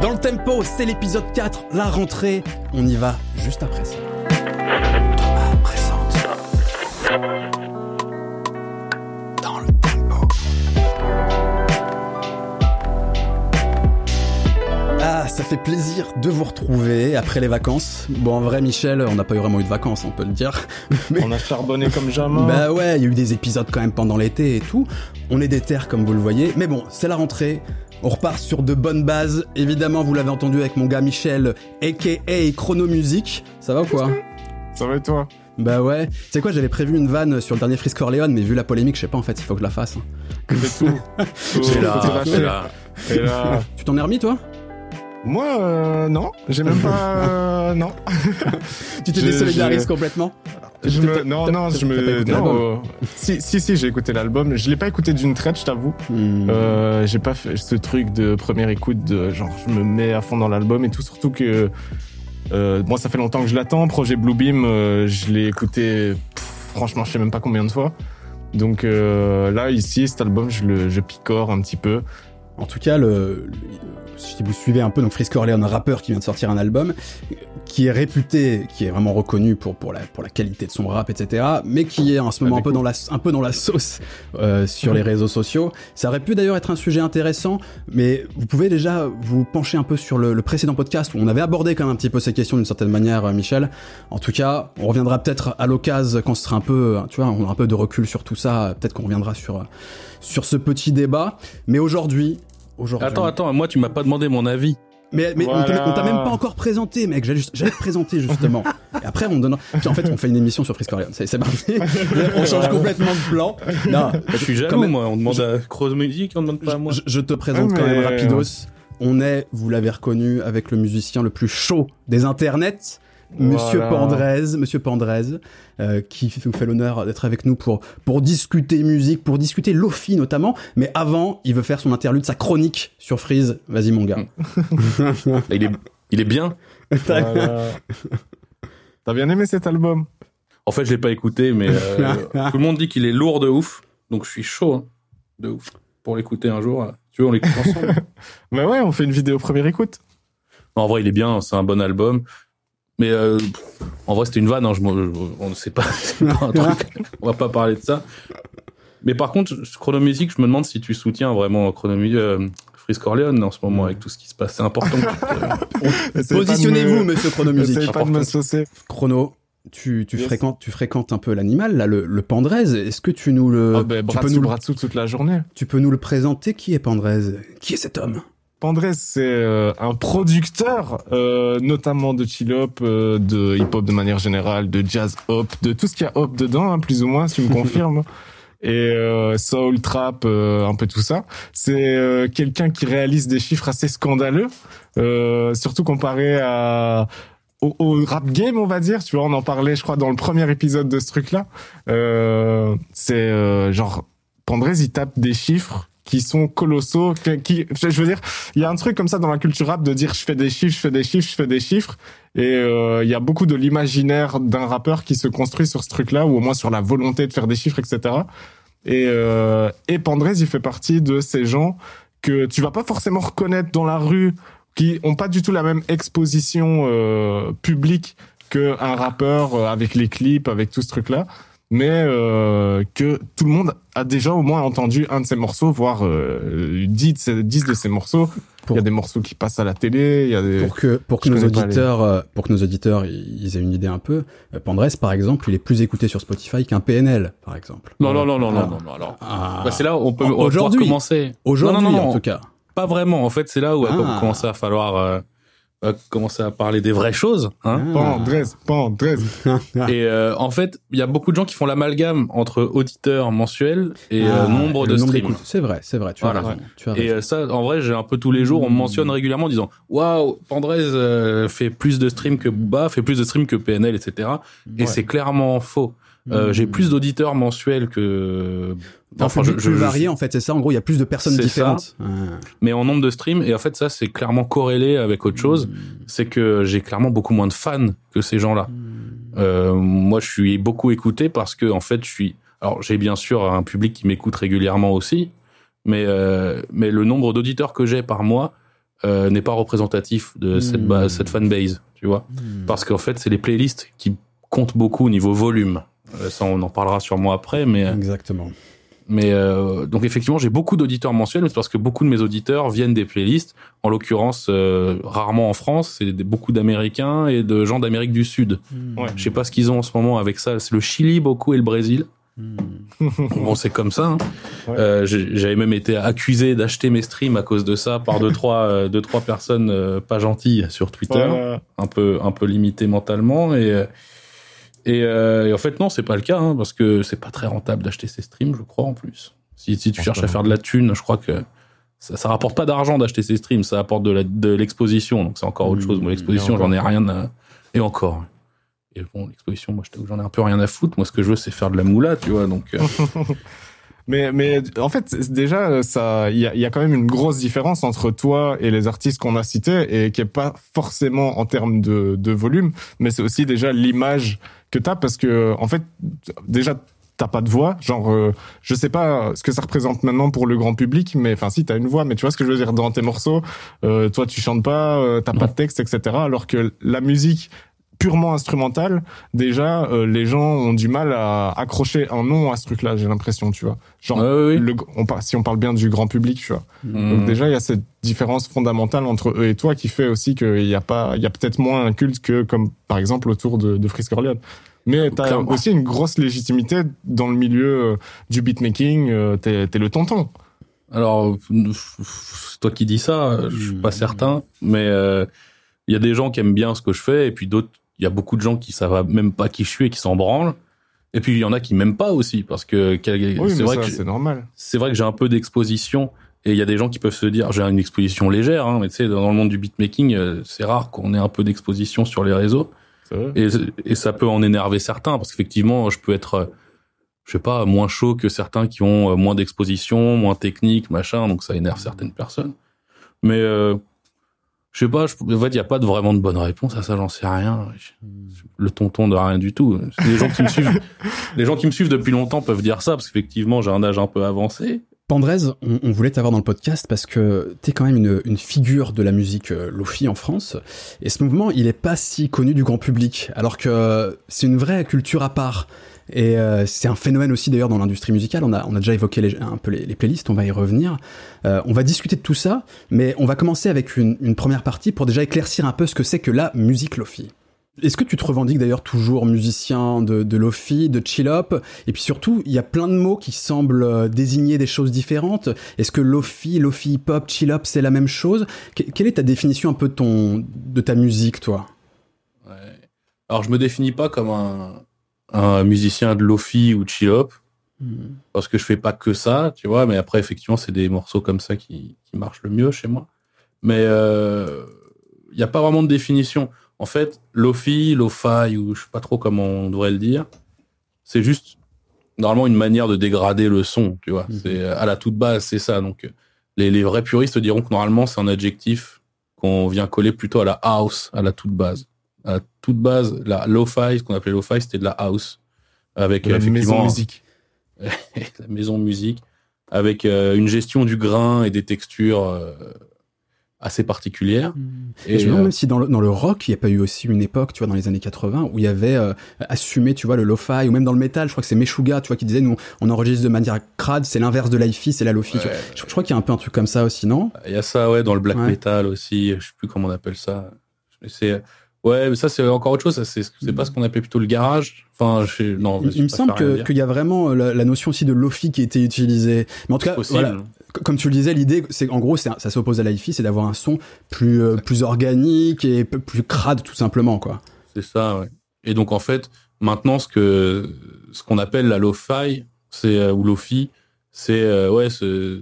Dans le tempo, c'est l'épisode 4, la rentrée. On y va juste après ça. Ça fait plaisir de vous retrouver après les vacances. Bon, en vrai, Michel, on n'a pas eu vraiment eu de vacances, on peut le dire. Mais... On a charbonné comme jamais. Bah ouais, il y a eu des épisodes quand même pendant l'été et tout. On est des terres comme vous le voyez. Mais bon, c'est la rentrée. On repart sur de bonnes bases. Évidemment, vous l'avez entendu avec mon gars Michel, aka Chrono Music. Ça va ou quoi Ça va et toi Bah ouais. Tu sais quoi, j'avais prévu une vanne sur le dernier Frisk Orleans, mais vu la polémique, je sais pas en fait, il faut que je la fasse. C'est tout. Là, là. là. Tu t'en es remis toi Moi, euh, non. J'ai même pas. Euh, non. tu t'es désolidarises complètement je me... Non, non, je me. Non, euh... si, si, si j'ai écouté l'album. Je l'ai pas écouté d'une traite, je t'avoue. Hmm. Euh, j'ai pas fait ce truc de première écoute de genre je me mets à fond dans l'album et tout. Surtout que euh, moi, ça fait longtemps que je l'attends. Projet Bluebeam, euh, je l'ai écouté. franchement, je sais même pas combien de fois. Donc euh, là, ici, cet album, je le, je picore un petit peu. En tout cas, le, le si vous suivez un peu, donc Frisk Orleans, un rappeur qui vient de sortir un album, qui est réputé, qui est vraiment reconnu pour, pour, la, pour la qualité de son rap, etc., mais qui est en ce moment un peu, dans la, un peu dans la sauce euh, sur les réseaux sociaux. Ça aurait pu d'ailleurs être un sujet intéressant, mais vous pouvez déjà vous pencher un peu sur le, le précédent podcast où on avait abordé quand même un petit peu ces questions d'une certaine manière, euh, Michel. En tout cas, on reviendra peut-être à l'occasion quand ce sera un peu, tu vois, on a un peu de recul sur tout ça, peut-être qu'on reviendra sur, sur ce petit débat. Mais aujourd'hui, Attends, attends, moi tu m'as pas demandé mon avis. Mais, mais on t'a même pas encore présenté, mec. J'allais te présenter justement. Et après, on donne. Puis en fait, on fait une émission sur Frisk C'est parti. on change complètement de plan. Non, je suis jaloux, moi. On demande à Cross Music, on demande pas à moi. Je, te présente quand même rapidos. On est, vous l'avez reconnu, avec le musicien le plus chaud des internets. Monsieur Pandrez, Monsieur Pandrez, euh, qui nous fait l'honneur d'être avec nous pour pour discuter musique, pour discuter Lofi notamment. Mais avant, il veut faire son interlude, sa chronique sur Freeze. Vas-y mon gars. il est il est bien. T'as bien aimé cet album? En fait, je l'ai pas écouté, mais euh, tout le monde dit qu'il est lourd de ouf, donc je suis chaud hein, de ouf pour l'écouter un jour. Tu veux, on l'écoute ensemble? Bah ouais, on fait une vidéo première écoute. En vrai, il est bien, c'est un bon album. Mais euh, en vrai, c'était une vanne. Hein, je, on ne sait pas, pas un truc. on va pas parler de ça. Mais par contre, Chrono Music, je me demande si tu soutiens vraiment Chrono euh, Frisk Orleans en ce moment avec tout ce qui se passe. C'est important. Positionnez-vous, Monsieur Chrono Music. pas de me saucer. Chrono. Tu, tu fréquentes tu fréquentes un peu l'animal là le, le Pandrez est-ce que tu nous le ah ben, tu peux nous le toute la journée tu peux nous le présenter? Qui est Pandrez? Qui est cet homme? Pandrez, c'est euh, un producteur, euh, notamment de chill hop, euh, de hip hop de manière générale, de jazz hop, de tout ce qu'il y a hop dedans, hein, plus ou moins, si tu me confirmes. Et soul, trap, un peu tout ça. C'est quelqu'un qui réalise des chiffres assez scandaleux, surtout comparé à au, au, rap game, on va dire. Tu vois, on en parlait, je crois, dans le premier épisode de ce truc-là. c'est genre Pandrez, il tape des chiffres qui sont colossaux. Qui, je veux dire, il y a un truc comme ça dans la culture rap de dire je fais des chiffres, je fais des chiffres, je fais des chiffres. Et euh, il y a beaucoup de l'imaginaire d'un rappeur qui se construit sur ce truc-là, ou au moins sur la volonté de faire des chiffres, etc. Et, euh, et Pandrez, il fait partie de ces gens que tu vas pas forcément reconnaître dans la rue, qui ont pas du tout la même exposition euh, publique qu'un rappeur euh, avec les clips, avec tout ce truc-là mais euh, que tout le monde a déjà au moins entendu un de ses morceaux, voire euh, 10, de de ses morceaux. Il y a des morceaux qui passent à la télé. Il y a des... Pour que pour que nos auditeurs euh, pour que nos auditeurs ils aient une idée un peu, euh, Pandrés par exemple, il est plus écouté sur Spotify qu'un PNL par exemple. Non non non non non non, alors ah. bah, c'est là où on peut aujourd'hui commencer. Aujourd'hui en tout cas. Pas vraiment. En fait, c'est là où il va ah. commencer à falloir euh, va commencer à parler des vraies choses. Hein Pandrez, Pandrez. et euh, en fait, il y a beaucoup de gens qui font l'amalgame entre auditeurs mensuels et euh, ah, nombre de streams. C'est vrai, c'est vrai. Tu as raison. Tu as et euh, ça, en vrai, j'ai un peu tous les jours, on me mentionne régulièrement en disant waouh, Pandrez fait plus de streams que Booba, fait plus de streams que PNL, etc. Et c'est clairement faux. Euh, j'ai plus d'auditeurs mensuels que. Enfin, je, plus varié en fait, c'est ça. En gros, il y a plus de personnes différentes. Mais en nombre de streams, et en fait, ça c'est clairement corrélé avec autre chose. Hmm. C'est que j'ai clairement beaucoup moins de fans que ces gens-là. Hmm. Euh, moi, je suis beaucoup écouté parce que en fait, je suis. Alors, j'ai bien sûr un public qui m'écoute régulièrement aussi, mais euh, mais le nombre d'auditeurs que j'ai par mois n'est pas représentatif de cette, Hmm. base, cette fanbase, tu vois. Parce qu'en fait, c'est les playlists qui comptent beaucoup au niveau volume. Euh, ça, on en parlera sûrement après, mais Exactement. mais euh, donc effectivement, j'ai beaucoup d'auditeurs mensuels, mais c'est parce que beaucoup de mes auditeurs viennent des playlists. En l'occurrence, euh, rarement en France, c'est beaucoup d'Américains et de gens d'Amérique du Sud. Ouais. Je sais pas ce qu'ils ont en ce moment avec ça. C'est le Chili beaucoup et le Brésil. Bon, c'est comme ça. hein. Ouais. Euh, j'ai- J'avais même été accusé d'acheter mes streams à cause de ça par deux trois euh, deux trois personnes euh, pas gentilles sur Twitter, Voilà. un peu un peu limitées mentalement et euh, et, euh, et en fait non, c'est pas le cas hein, parce que c'est pas très rentable d'acheter ces streams, je crois en plus. Si si tu cherches à faire de la thune, je crois que ça, ça rapporte pas d'argent d'acheter ces streams, ça apporte de l'exposition, donc c'est encore autre Mmh, chose. Moi, l'exposition, et j'en ai rien à... Et encore. Et bon, l'exposition, moi, j'en ai un peu rien à foutre. Moi, ce que je veux, c'est faire de la moula, tu vois. Donc, euh, Mais, mais en fait, déjà, ça, il y a, il y a quand même une grosse différence entre toi et les artistes qu'on a cités et qui est pas forcément en termes de, de volume, mais c'est aussi déjà l'image que t'as parce que, en fait, déjà, t'as pas de voix. Genre, euh, je sais pas ce que ça représente maintenant pour le grand public, mais enfin, si, t'as une voix, mais tu vois ce que je veux dire dans tes morceaux, euh, toi, tu chantes pas, euh, t'as pas de texte, etc. Alors que la musique, purement instrumentale, déjà, euh, les gens ont du mal à accrocher un nom à ce truc-là, j'ai l'impression, tu vois. Genre, ouais, le, on, si on parle bien du grand public, tu vois. Mmh. Donc déjà, il y a cette différence fondamentale entre eux et toi qui fait aussi qu'il y a pas, il y a peut-être moins un culte que comme par exemple autour de, de Frisk Orleans. Mais t'as Clairement. aussi une grosse légitimité dans le milieu euh, du beatmaking. euh, T'es t'es le tonton. Alors, c'est toi qui dis ça, je suis pas Mmh. certain, mais euh, il y a des gens qui aiment bien ce que je fais, et puis d'autres, il y a beaucoup de gens qui savent même pas qui je suis et qui s'en branlent. Et puis il y en a qui m'aiment pas aussi, parce que Oui, c'est vrai ça, que c'est normal. c'est vrai que j'ai un peu d'exposition et il y a des gens qui peuvent se dire j'ai une exposition légère hein, mais tu sais dans le monde du beatmaking euh, c'est rare qu'on ait un peu d'exposition sur les réseaux et, et ça peut en énerver certains parce qu'effectivement je peux être euh, je sais pas moins chaud que certains qui ont euh, moins d'exposition moins technique machin donc ça énerve certaines personnes mais euh, je sais pas je, en fait il y a pas de, vraiment de bonne réponse à ça j'en sais rien le tonton de rien du tout les gens qui me suivent les gens qui me suivent depuis longtemps peuvent dire ça parce qu'effectivement j'ai un âge un peu avancé Pandrez, on, on voulait t'avoir dans le podcast parce que t'es quand même une, une figure de la musique euh, lofi en France. Et ce mouvement, il est pas si connu du grand public, alors que c'est une vraie culture à part. Et euh, c'est un phénomène aussi d'ailleurs dans l'industrie musicale. On a, déjà évoqué un peu les, playlists, on va y revenir. Euh, on va discuter de tout ça, mais on va commencer avec une, première partie pour déjà éclaircir un peu ce que c'est que la musique lofi. Est-ce que tu te revendiques d'ailleurs toujours musicien de, lofi, de chill-hop Et puis surtout, il y a plein de mots qui semblent euh, désigner des choses différentes. Est-ce que lofi, lofi hip-hop, chill-hop, c'est la même chose? Que- Quelle est ta définition un peu de, de ta musique, toi? Ouais. Alors, je me définis pas comme un, un musicien de lofi ou de chill-hop, parce que je fais pas que ça, tu vois, mais après, effectivement, c'est des morceaux comme ça qui, qui marchent le mieux chez moi. Mais il n'y a pas vraiment de définition. En fait, lofi, lo-fi, ou je sais pas trop comment on devrait le dire, c'est juste normalement une manière de dégrader le son, tu vois. Mhm. C'est à la toute base, c'est ça. Donc, euh, les, les vrais puristes diront que normalement, c'est un adjectif qu'on vient coller plutôt à la house, à la toute base. À toute base, la lo-fi, ce qu'on appelait lo-fi, c'était de la house. Avec La euh, maison musique. la maison musique, avec euh, une gestion du grain et des textures euh, assez particulières. Et, je me euh, demande même si dans le, dans le rock, il n'y a pas eu aussi une époque, tu vois, dans les années 80, où il y avait euh, assumé, tu vois, le lo-fi, ou même dans le métal, je crois que c'est Meshuga, tu vois, qui disait, nous, on enregistre de manière crade, c'est l'inverse de l'hi-fi, c'est la lo-fi. ouais, Je, je crois qu'il y a un peu un truc comme ça aussi, non? Il y a ça, ouais, dans le black Ouais. metal aussi. Je sais plus comment on appelle ça. Mais C'est ouais, mais ça c'est encore autre chose. Ça c'est c'est pas ce qu'on appelait plutôt le garage. Enfin, je, non, Il, je me semble que- qu'il y a vraiment euh, la, la notion aussi de lofi qui a été utilisée. Mais en tout cas, voilà, comme tu le disais, l'idée, c'est en gros, c'est ça s'oppose à l'hi-fi, c'est d'avoir un son plus euh, plus organique et plus crade, tout simplement, quoi. C'est ça, ouais. Et donc en fait, maintenant ce que ce qu'on appelle la lo-fi, c'est euh, ou lo-fi, c'est ouais ce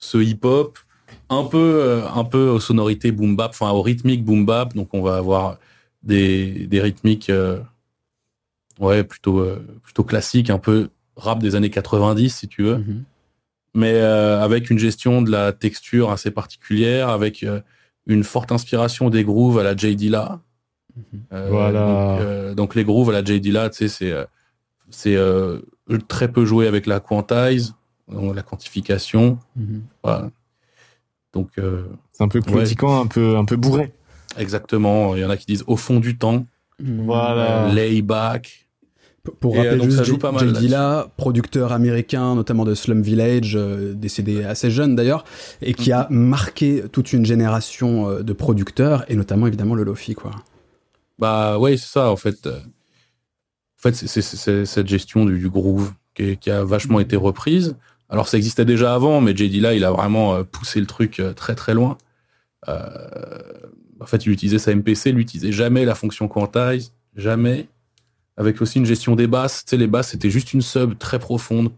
ce hip-hop un peu euh, un peu aux sonorités boom bap, enfin au rythmique boom bap. Donc on va avoir des des rythmiques euh, ouais plutôt euh, plutôt classiques, un peu rap des années 90 si tu veux Mhm. mais euh, avec une gestion de la texture assez particulière, avec une forte inspiration des grooves à la J. Dilla. Euh, Voilà. Donc, donc les grooves à la J. Dilla, tu sais, c'est c'est très peu joué avec la quantize, donc la quantification. Mhm. Voilà. Donc euh, C'est un peu claudiquant, un peu un peu bourré. Exactement. Il y en a qui disent au fond du temps. Voilà. Layback. Pour Et, euh, rappeler donc, ça juste, joue Jay pas mal Jay. Dilla, producteur américain, notamment de Slum Village, euh, décédé assez jeune d'ailleurs, et qui a marqué toute une génération euh, de producteurs, et notamment évidemment le Lofi, quoi. Bah ouais, c'est ça en fait. En fait, c'est- cette gestion du, du groove qui, est- qui a vachement été reprise. Alors ça existait déjà avant, mais JD là, il a vraiment euh, poussé le truc euh, très très loin. Euh, en fait, il utilisait sa MPC, il utilisait jamais la fonction quantize, jamais. Avec aussi une gestion des basses. Tu sais, les basses, c'était juste une sub très profonde.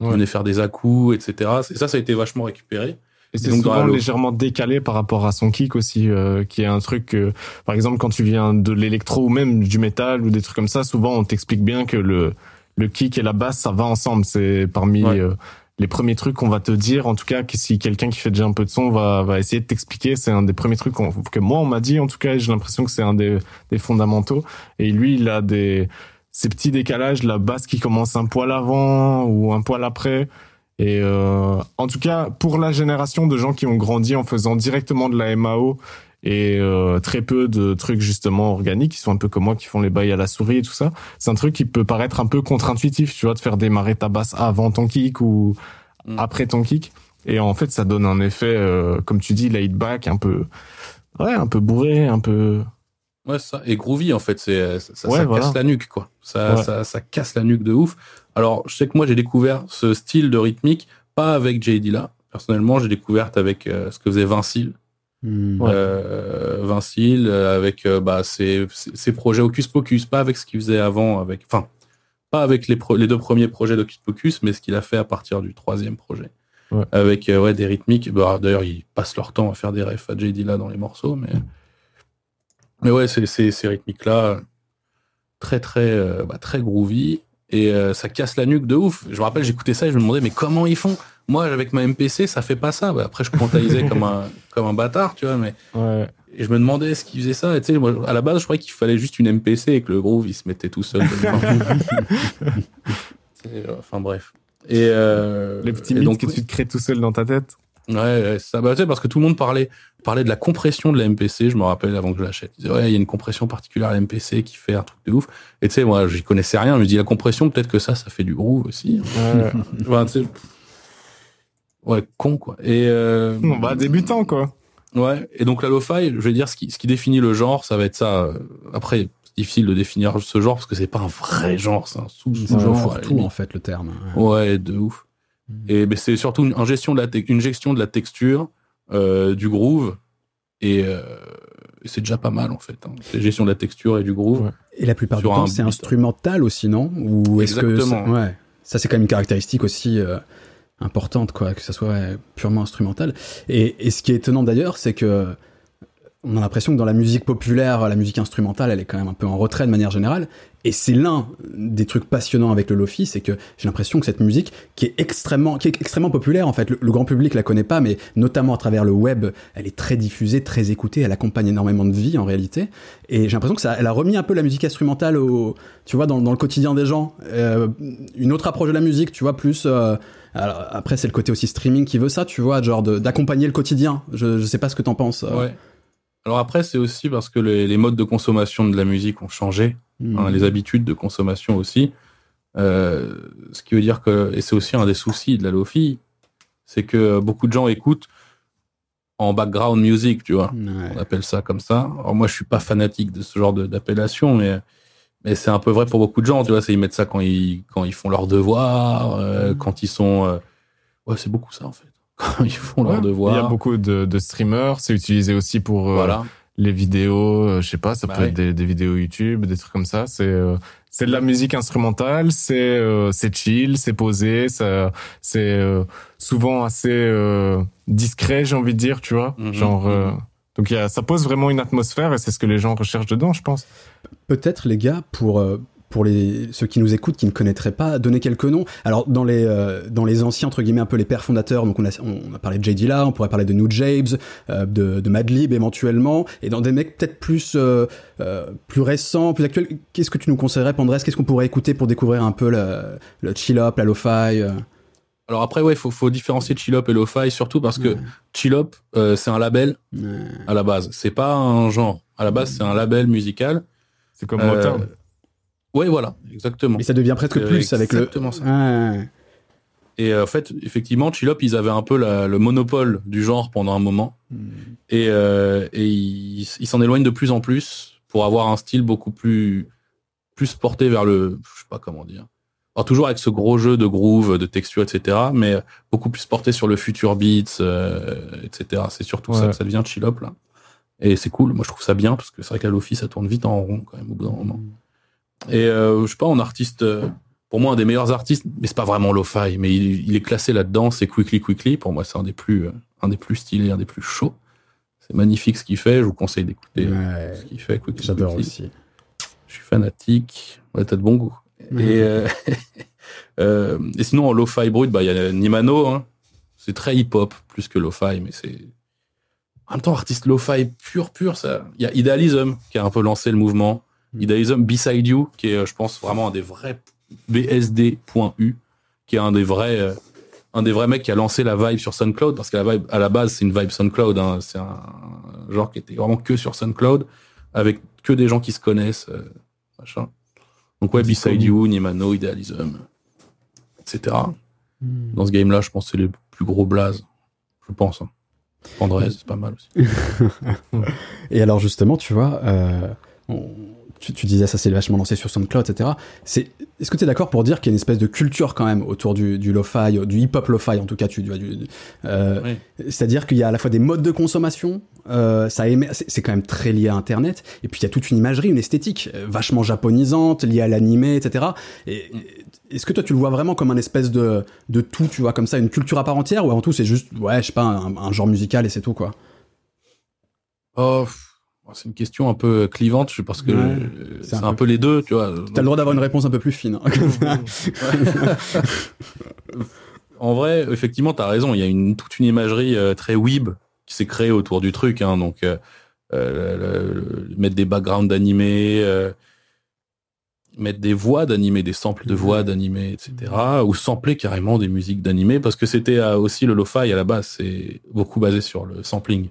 On Ouais. venait faire des à-coups, etc. Et ça, ça a été vachement récupéré. Et c'est souvent légèrement décalé par rapport à son kick aussi, euh, qui est un truc que, par exemple, quand tu viens de l'électro ou même du métal ou des trucs comme ça, souvent on t'explique bien que le, le kick et la basse, ça va ensemble. C'est parmi Ouais. euh, les premiers trucs qu'on va te dire. En tout cas, que si quelqu'un qui fait déjà un peu de son va, va essayer de t'expliquer, c'est un des premiers trucs que moi on m'a dit. En tout cas, j'ai l'impression que c'est un des, des fondamentaux. Et lui, il a des ces petits décalages, la basse qui commence un poil avant ou un poil après. Et euh, en tout cas, pour la génération de gens qui ont grandi en faisant directement de la MAO et euh, très peu de trucs justement organiques, qui sont un peu comme moi, qui font les bails à la souris et tout ça, c'est un truc qui peut paraître un peu contre-intuitif, tu vois, de faire démarrer ta basse avant ton kick ou Mm. après ton kick. Et en fait, ça donne un effet, euh, comme tu dis, laid back, un peu, ouais, un peu bourré, un peu. Ouais, ça. Et groovy, en fait, c'est ça, ça- Ouais, ça voilà. casse la nuque, quoi. Ça, Ouais. ça, ça casse la nuque de ouf. Alors, je sais que moi, j'ai découvert ce style de rythmique, pas avec JD là. Personnellement, j'ai découvert avec euh, ce que faisait Vincile. Ouais. Euh, Vincile, euh, avec euh, bah, ses, projets Hocus Pocus, pas avec ce qu'il faisait avant, avec, enfin, pas avec les, pro- les deux premiers projets d'Hocus Pocus, mais ce qu'il a fait à partir du troisième projet. Ouais. Avec euh, ouais, des rythmiques. Bah, D'ailleurs, ils passent leur temps à faire des refs à JD là dans les morceaux, mais. Mais ouais, c'est c'est- ces rythmiques-là, très, très, bah, très groovy. Et euh, ça casse la nuque de ouf. Je me rappelle, j'écoutais ça et je me demandais, mais comment ils font? Moi, avec ma MPC, ça fait pas ça. Bah, après, je quantisais comme un, comme un bâtard, tu vois, mais. Ouais. Et je me demandais est-ce qu'ils faisaient ça. Et tu sais, moi, à la base, je croyais qu'il fallait juste une MPC et que le groove, il se mettait tout seul. Enfin, bref. Et, euh, Les petits et mythes donc, que tu te crées tout seul dans ta tête. Ouais, ouais, ça, bah, tu sais, parce que tout le monde parlait, parlait de la compression de la MPC, je me rappelle avant que je l'achète. Disaient, ouais, il y a une compression particulière à la MPC qui fait un truc de ouf. Et tu sais, moi, j'y connaissais rien, je me dis, la compression, peut-être que ça, ça fait du groove aussi. Ouais. Enfin, con, quoi. Et, euh, Bon, bah, débutant, quoi. Ouais, et donc la lo-fi, je vais dire, ce qui, ce qui définit le genre, ça va être ça. Euh, Après, c'est difficile de définir ce genre parce que c'est pas un vrai genre, c'est un C'est sous-genre. la tout en fait le terme. Ouais, de ouf. Et ben, c'est surtout une, un gestion de la une gestion de la texture, euh, du groove, et euh, c'est déjà pas mal en fait. Hein. C'est gestion de la texture et du groove. Ouais. Et la plupart du temps, c'est instrumental aussi, non? Ou est-ce que ça- ouais, ça c'est quand même une caractéristique aussi euh, importante, quoi, que ça soit purement instrumental. Et, et ce qui est étonnant d'ailleurs, c'est que on a l'impression que dans la musique populaire, la musique instrumentale, elle est quand même un peu en retrait de manière générale. Et c'est l'un des trucs passionnants avec le lofi, c'est que j'ai l'impression que cette musique, qui est extrêmement, qui est extrêmement populaire en fait, le, grand public la connaît pas, mais notamment à travers le web, elle est très diffusée, très écoutée, elle accompagne énormément de vie en réalité. Et j'ai l'impression que ça, elle a remis un peu la musique instrumentale au, tu vois, dans, le quotidien des gens. Euh, une autre approche de la musique, tu vois, plus. euh, alors après, c'est le côté aussi streaming qui veut ça, tu vois, genre d'accompagner le quotidien. Je, je sais pas ce que t'en penses. euh. Ouais. Alors après, c'est aussi parce que les, les modes de consommation de la musique ont changé, Hmm. hein, les habitudes de consommation aussi. Euh, ce qui veut dire que, et c'est aussi un des soucis de la lofi, c'est que beaucoup de gens écoutent en background music, tu vois. Ouais. On appelle ça comme ça. Alors moi, je suis pas fanatique de ce genre d'appellation, mais mais c'est un peu vrai pour beaucoup de gens, tu vois. C'est ils mettent ça quand ils quand ils font leurs devoirs, euh, quand ils sont. euh, Ouais, c'est beaucoup ça en fait. Quand ils font. Il y a beaucoup de, de streamers. C'est utilisé aussi pour euh, Voilà. les vidéos. euh, je sais pas, ça Bah peut ouais. être des, des vidéos YouTube, des trucs comme ça. C'est euh, c'est de la musique instrumentale. C'est euh, c'est chill, c'est posé. Ça c'est euh, souvent assez euh, discret, j'ai envie de dire, tu vois. Mhm. Genre euh, donc il y a, ça pose vraiment une atmosphère et c'est ce que les gens recherchent dedans, je pense. Peut-être les gars pour euh, pour les ceux qui nous écoutent qui ne connaîtraient pas donner quelques noms. Alors dans les euh, dans les anciens entre guillemets un peu les pères fondateurs donc on a on a parlé de J Dilla, on pourrait parler de New James, euh, de de Madlib éventuellement et dans des mecs peut-être plus euh, euh, plus récents, plus actuels. Qu'est-ce que tu nous conseillerais Pandresse Qu'est-ce qu'on pourrait écouter pour découvrir un peu le le chill up, la lo-fi euh? Alors après, ouais, faut, faut différencier Chillop et Lo-Fi, surtout parce que Chillop, euh, c'est un label à la base. C'est pas un genre. À la base, c'est un label musical. C'est comme Euh, Motown. Ouais, voilà, exactement. Mais ça devient presque Euh, plus avec le. exactement ça. Et euh, en fait, effectivement, Chillop, ils avaient un peu la- le monopole du genre pendant un moment. Et, euh, et ils s'en éloignent de plus en plus pour avoir un style beaucoup plus, plus porté vers le, je sais pas comment dire. Alors toujours avec ce gros jeu de groove, de texture, etc. Mais beaucoup plus porté sur le future beats, euh, etc. C'est surtout ça que ça devient Chillop là. Et c'est cool. Moi, je trouve ça bien parce que c'est vrai que la Lofi, ça tourne vite en rond quand même au bout d'un moment. Et euh, je sais pas, en artiste, euh, pour moi, un des meilleurs artistes, mais c'est pas vraiment lo-fi, mais il, il est classé là-dedans, c'est Quickly Quickly. Pour moi, c'est un des plus, euh, un des plus stylés, un des plus chauds. C'est magnifique ce qu'il fait. Je vous conseille d'écouter euh, Ouais. ce qu'il fait. Quickly J'adore aussi. Je suis fanatique. Ouais, t'as de bon goût. Et, euh, euh, et sinon, en lo-fi brut, bah, il y a Nimano. Hein. C'est très hip-hop, plus que lo-fi, mais c'est. En même temps, artiste lo-fi pur, pur, ça. Il y a Idealism qui a un peu lancé le mouvement. Idealism Beside You, qui est, euh, je pense, vraiment un des vrais BSD.U, qui est un des vrais, euh, un des vrais mecs qui a lancé la vibe sur SoundCloud, parce que la vibe, à la base, c'est une vibe SoundCloud. Hein. C'est un genre qui était vraiment que sur SoundCloud, avec que des gens qui se connaissent, euh, machin. Donc ouais. Beside You, Nimano, Idealism, etc. Dans ce game-là, je pense que c'est les plus gros blazes. Je pense. Hein. André, c'est pas mal aussi. Et alors justement, tu vois, euh, on- tu, tu disais ça c'est vachement lancé sur SoundCloud, etc. C'est, est-ce que tu es d'accord pour dire qu'il y a une espèce de culture quand même autour du, du lo-fi, du hip-hop lo-fi en tout cas, tu, du, du- euh, Oui. c'est-à-dire qu'il y a à la fois des modes de consommation, euh, ça c'est, quand même très lié à Internet, et puis il y a toute une imagerie, une esthétique euh, vachement japonisante, liée à l'animé, etc. Et, est-ce que toi tu le vois vraiment comme un espèce de, de tout, tu vois, comme ça, une culture à part entière, ou avant tout c'est juste, ouais, je sais pas, un, un genre musical et c'est tout quoi? Oh, c'est une question un peu clivante, je- parce que Ouais, euh, c'est un un, peu- les deux, tu vois. T'as le droit d'avoir une réponse un peu plus fine. hein. En vrai, effectivement, t'as raison. Il y a une, toute une imagerie euh, très weeb qui s'est créée autour du truc. Hein, donc, euh, le- le- mettre des backgrounds d'animé, euh, mettre des voix d'animé, des samples de voix d'animé, etc. Ou sampler carrément des musiques d'animé, parce que c'était aussi le lo-fi à la base. C'est beaucoup basé sur le sampling.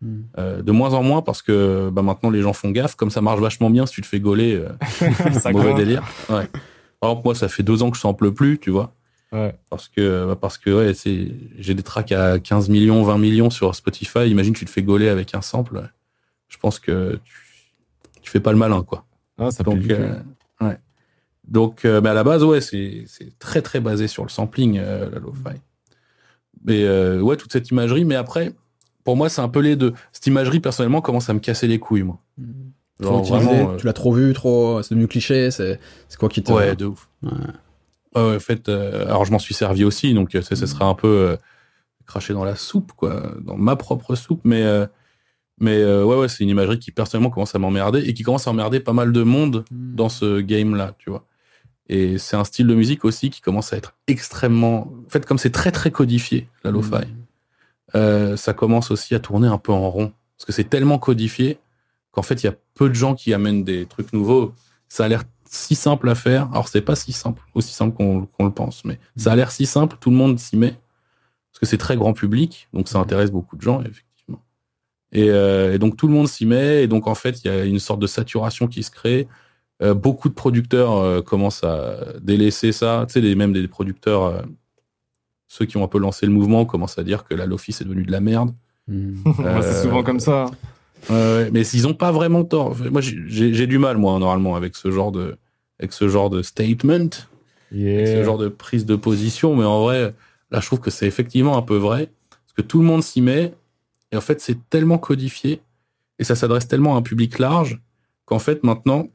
Mm. Euh, de moins en moins parce que bah, maintenant les gens font gaffe. Comme ça marche vachement bien, si tu te fais gauler, euh, Ça mauvais délire. Ouais. Par exemple, moi, ça fait deux ans que je sample plus, tu vois. Ouais. Parce que, bah, parce que ouais, c'est, j'ai des tracks à 15 millions, 20 millions sur Spotify. Imagine, tu te fais gauler avec un sample. Je pense que tu, tu fais pas le malin, quoi. Ah, ça Donc, euh, ouais. Donc, euh, mais à la base, ouais, c'est, c'est très, très basé sur le sampling, euh, la lo-fi. Mais, euh, ouais, toute cette imagerie. Mais après, pour moi, c'est un peu les deux. Cette imagerie, personnellement, commence à me casser les couilles, moi. Genre, utilisé, vraiment, euh, tu l'as trop vu, trop, c'est devenu cliché, c'est, c'est quoi qui te. Ouais, de ouf. Ouais. Ouais, ouais, en fait, euh, alors je m'en suis servi aussi, donc euh, ça, ça serait un peu euh, craché dans la soupe, quoi, dans ma propre soupe, mais euh, mais euh, ouais, ouais, c'est une imagerie qui personnellement commence à m'emmerder et qui commence à emmerder pas mal de monde dans ce game-là, tu vois. Et c'est un style de musique aussi qui commence à être extrêmement, en fait, comme c'est très très codifié, la lo-fi, euh, ça commence aussi à tourner un peu en rond parce que c'est tellement codifié qu'en fait, il y a peu de gens qui amènent des trucs nouveaux. Ça a l'air si simple à faire. Alors, c'est pas si simple, aussi simple qu'on le pense, mais ça a l'air si simple, tout le monde s'y met. Parce que c'est très grand public, donc ça intéresse beaucoup de gens, effectivement. Et, euh, et donc, tout le monde s'y met, et donc, en fait, il y a une sorte de saturation qui se crée. Euh, beaucoup de producteurs euh, commencent à délaisser ça. Tu sais, les, même des producteurs, ceux qui ont un peu lancé le mouvement, commencent à dire que la Lofi, c'est devenu de la merde. Mm. Moi, c'est euh, souvent comme ça. Ouais, mais ils ont pas vraiment tort. Moi, j'ai- du mal, moi, normalement, avec ce genre de, avec ce genre de statement, avec ce genre de prise de position. Mais en vrai, là, je trouve que c'est effectivement un peu vrai, parce que tout le monde s'y met, et en fait, c'est tellement codifié, et ça s'adresse tellement à un public large, qu'en fait, maintenant,